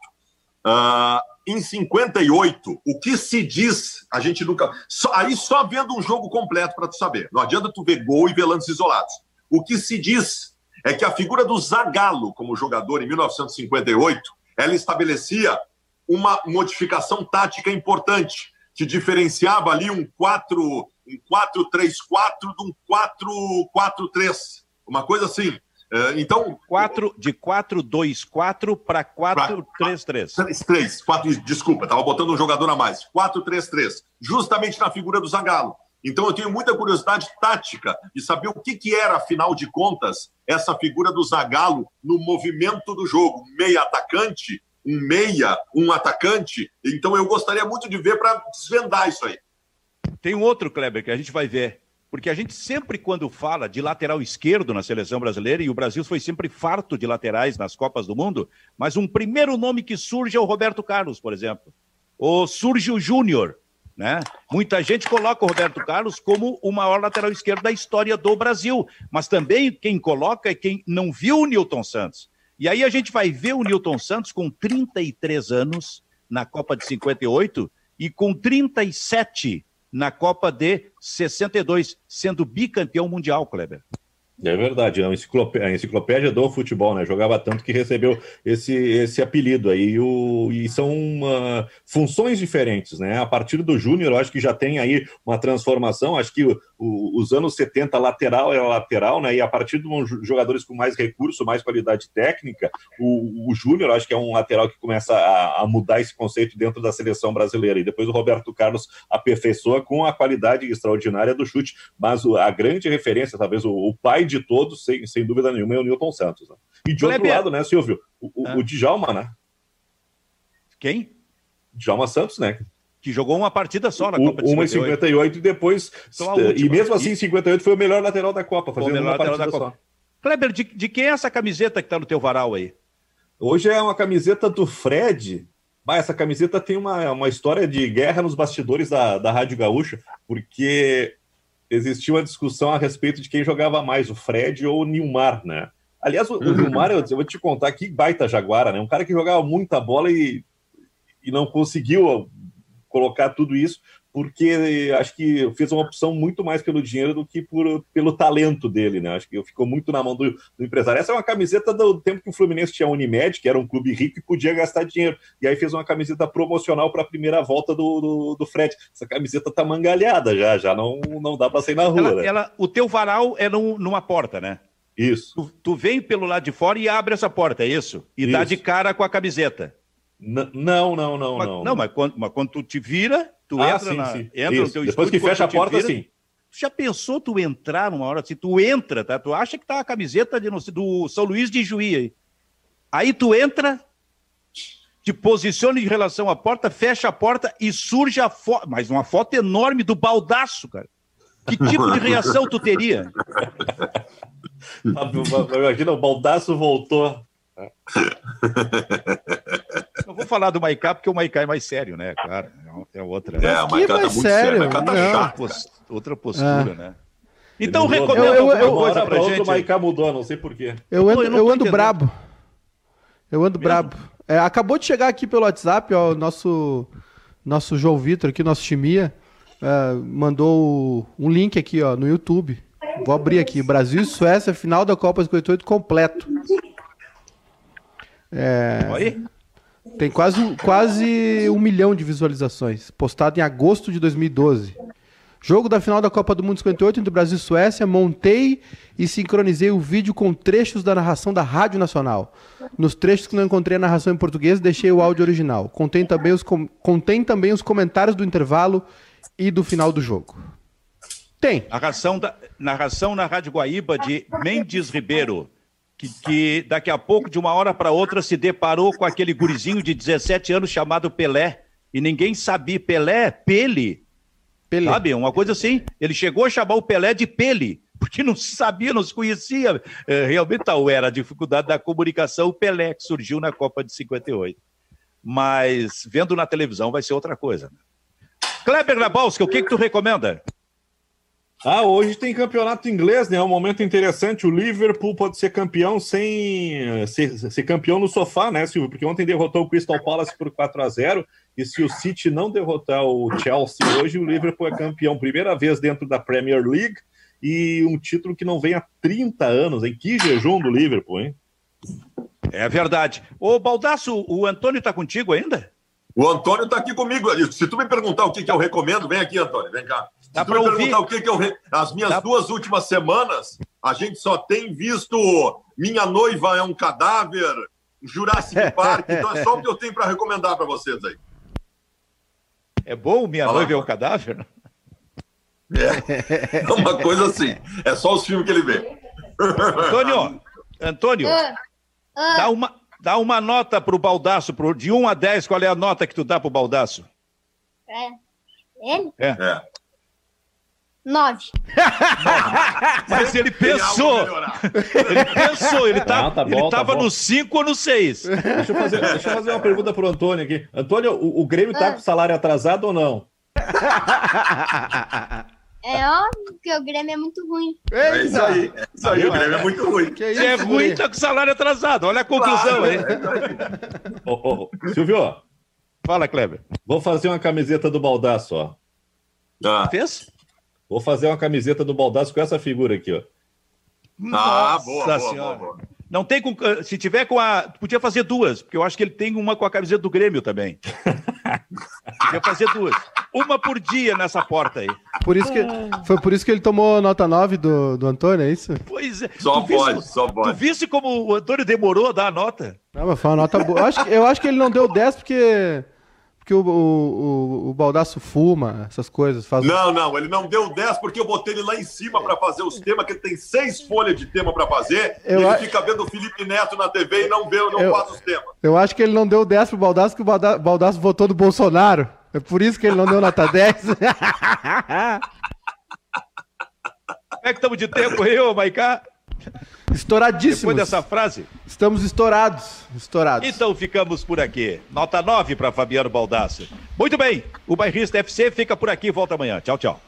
Uh, em 58, o que se diz, a gente nunca. Só, aí só vendo um jogo completo para tu saber. Não adianta tu ver gol e ver lances isolados. O que se diz é que a figura do Zagallo como jogador em 1958, ela estabelecia uma modificação tática importante, que diferenciava ali um 4 um 4-3-4 de um 4-4-3. Uma coisa assim. É, então. 4, de 4-2-4 para 4-3-3. 3, 4, desculpa, estava botando um jogador a mais. 4-3-3. Justamente na figura do Zagallo. Então eu tenho muita curiosidade tática de saber o que, que era, afinal de contas, essa figura do Zagallo no movimento do jogo. Meia atacante, um meia, um atacante. Então eu gostaria muito de ver para desvendar isso aí. Tem um outro, Kleber, que a gente vai ver porque a gente sempre, quando fala de lateral esquerdo na seleção brasileira, e o Brasil foi sempre farto de laterais nas Copas do Mundo, mas um primeiro nome que surge é o Roberto Carlos, por exemplo. Ou surge o Júnior, né? Muita gente coloca o Roberto Carlos como o maior lateral esquerdo da história do Brasil, mas também quem coloca é quem não viu o Newton Santos. E aí a gente vai ver o Newton Santos com 33 anos na Copa de 58 e com 37 na Copa de 62, sendo bicampeão mundial, Kleber. É verdade, é a enciclopédia, a enciclopédia do futebol, né? Jogava tanto que recebeu esse, esse apelido aí. O, e são uh, funções diferentes, né? A partir do Júnior, acho que já tem aí uma transformação. Acho que o, o, os anos 70, lateral era lateral, né? E a partir de um, jogadores com mais recurso, mais qualidade técnica, o, o Júnior, acho que é um lateral que começa a, a, mudar esse conceito dentro da seleção brasileira. E depois o Roberto Carlos aperfeiçoa com a qualidade extraordinária do chute. Mas a grande referência, talvez o, o pai de todos, sem, sem dúvida nenhuma, é o Newton Santos. Né? E de outro lado, né, Silvio? O, ah. o Djalma, né? Quem? Djalma Santos, né? Que jogou uma partida só na Copa de 58. Uma em 58 e depois. Então, e mesmo assim, em 58 foi o melhor lateral da Copa, fazendo o melhor uma lateral da Copa. Só. Kleber, de, de quem é essa camiseta que está no teu varal aí? Hoje é uma camiseta do Fred. Bah, essa camiseta tem uma, uma história de guerra nos bastidores da, da Rádio Gaúcha, porque existia uma discussão a respeito de quem jogava mais, o Fred ou o Nilmar, né? Aliás, o, o uhum. Nilmar, eu, eu, vou te contar que baita jaguara, né? Um cara que jogava muita bola e, e não conseguiu colocar tudo isso porque acho que fez uma opção muito mais pelo dinheiro do que por, pelo talento dele, né? Acho que ficou muito na mão do, do, empresário. Essa é uma camiseta do tempo que o Fluminense tinha a Unimed, que era um clube rico e podia gastar dinheiro. E aí fez uma camiseta promocional para a primeira volta do, do, do, Fred. Essa camiseta tá mangalhada já, já não, não dá para sair na rua. Ela, né? ela, o teu varal é num, numa porta, né? Isso. Tu, tu vem pelo lado de fora e abre essa porta, é isso? E dá Isso. de cara com a camiseta. N- não, não, não, Mas- não. não, mas, quando, mas quando tu te vira, tu Ah, entra, sim, na, sim. entra no teu Depois estúdio, que fecha a porta, vira, sim. Tu já pensou tu entrar numa hora assim? Tu entra, tá? Tu acha que tá a camiseta de, do São Luís de Juí aí. Aí tu entra, te posiciona em relação à porta, fecha a porta e surge a foto. Mas uma foto enorme do baldaço, cara. Que tipo de reação tu teria? Imagina, o baldaço voltou. Vou falar do Maicá, porque o Maicá é mais sério, né? Claro, é outra. É, que Maicá tá mais muito sério? A Maicá tá Não. outra chata. pos- outra postura, É. né? Então recomenda Eu- eu- alguma eu- coisa pra pra gente. o Maiká mudou, não sei porquê. Eu ando, eu ando brabo. Eu ando brabo. É, acabou de chegar aqui pelo WhatsApp, ó, o nosso, nosso João Vitor aqui, nosso Chimia, é, mandou um link aqui, ó, no YouTube. Vou abrir aqui. Brasil e Suécia, final da Copa 58 completo. É, Olha aí. Tem quase, quase um milhão de visualizações. Postado em agosto de 2012. Jogo da final da Copa do Mundo 58 entre Brasil e Suécia. Montei e sincronizei o vídeo com trechos da narração da Rádio Nacional. Nos trechos que não encontrei a narração em português, deixei o áudio original. Contém também os, com- contém também os comentários do intervalo e do final do jogo. Tem. Narração, da, narração na Rádio Guaíba de Mendes Ribeiro, que, que daqui a pouco, de uma hora para outra, se deparou com aquele gurizinho de 17 anos chamado Pelé. E ninguém sabia. Pelé, Pele, Pelé. sabe? Uma coisa assim. Ele chegou a chamar o Pelé de Pele, porque não se sabia, não se conhecia. É, realmente tal era a dificuldade da comunicação, o Pelé, que surgiu na Copa de 58. Mas vendo na televisão vai ser outra coisa. né? Kleber Nabalska, o que, que tu recomenda? Ah, hoje tem campeonato inglês, né? É um momento interessante. O Liverpool pode ser campeão sem ser, ser campeão no sofá, né, Silvio? Porque ontem derrotou o Crystal Palace por 4 a 0 E se o City não derrotar o Chelsea hoje, o Liverpool é campeão. Primeira vez dentro da Premier League e um título que não vem há 30 anos, hein? Que jejum do Liverpool, hein? É verdade. Ô, Baldaço, o Antônio tá contigo ainda? O Antônio tá aqui comigo. Se tu me perguntar o que, que eu recomendo, vem aqui, Antônio, vem cá. Dá perguntar o que, que eu. Re... As minhas Dá- duas últimas semanas, a gente só tem visto Minha Noiva é um Cadáver, Jurassic Park. então é só o que eu tenho para recomendar para vocês aí. É bom, minha Fala, noiva é um cadáver? É, é uma coisa assim. É só os filmes que ele vê. Antônio, Antônio, Ah, ah, dá uma, dá uma nota pro Baldaço, pro, de 1 a 10, qual é a nota que tu dá pro Baldaço? é. Ele? É. Nove. Mas ele pensou, ele pensou, ele, tá, Ah, tá bom, ele tá tava bom. no 5 ou no 6? Deixa eu fazer, deixa eu fazer uma pergunta pro Antônio aqui. Antônio, o, o Grêmio tá com salário atrasado ou não? É óbvio que o Grêmio é muito ruim. É isso aí. É isso aí. O Grêmio é muito ruim. Que Se é isso, ruim, tá com salário atrasado. Olha a conclusão, é isso aí. Ô, ô, Silvio, Fala, Kleber. vou fazer uma camiseta do Baldaço, ó. Ah, Fez? Vou fazer uma camiseta do Baldaço com essa figura aqui, ó. Ah, boa, Nossa boa, Senhora. boa, boa. Não tem com. Se tiver com a. Podia fazer duas, porque eu acho que ele tem uma com a camiseta do Grêmio também. podia fazer duas. Uma por dia nessa porta aí. Por isso que, foi por isso que ele tomou nota 9 do, do Antônio, é isso? Pois é. Só Tu pode, só Tu pode. viste como o Antônio demorou a dar a nota? Não, mas foi uma nota boa. Eu acho, que- eu acho que ele não deu 10 porque, porque o, o, o, o Baldaço fuma, essas coisas. Faz... Não, não, ele não deu 10 porque eu botei ele lá em cima para fazer os temas, que ele tem seis folhas de tema para fazer. Eu e ele a- fica vendo o Felipe Neto na TV e não vê, não Eu- faz os temas. Eu acho que ele não deu 10 pro Baldaço, porque o Balda- Baldaço votou no Bolsonaro. É por isso que ele não deu nota 10. Como é que estamos de tempo aí, ô Maicá? Estouradíssimos. Depois dessa frase? Estamos estourados. Estourados. Então ficamos por aqui. Nota 9 para Fabiano Baldasso. Muito bem, o Bairrista FC fica por aqui. Volta amanhã. Tchau, tchau.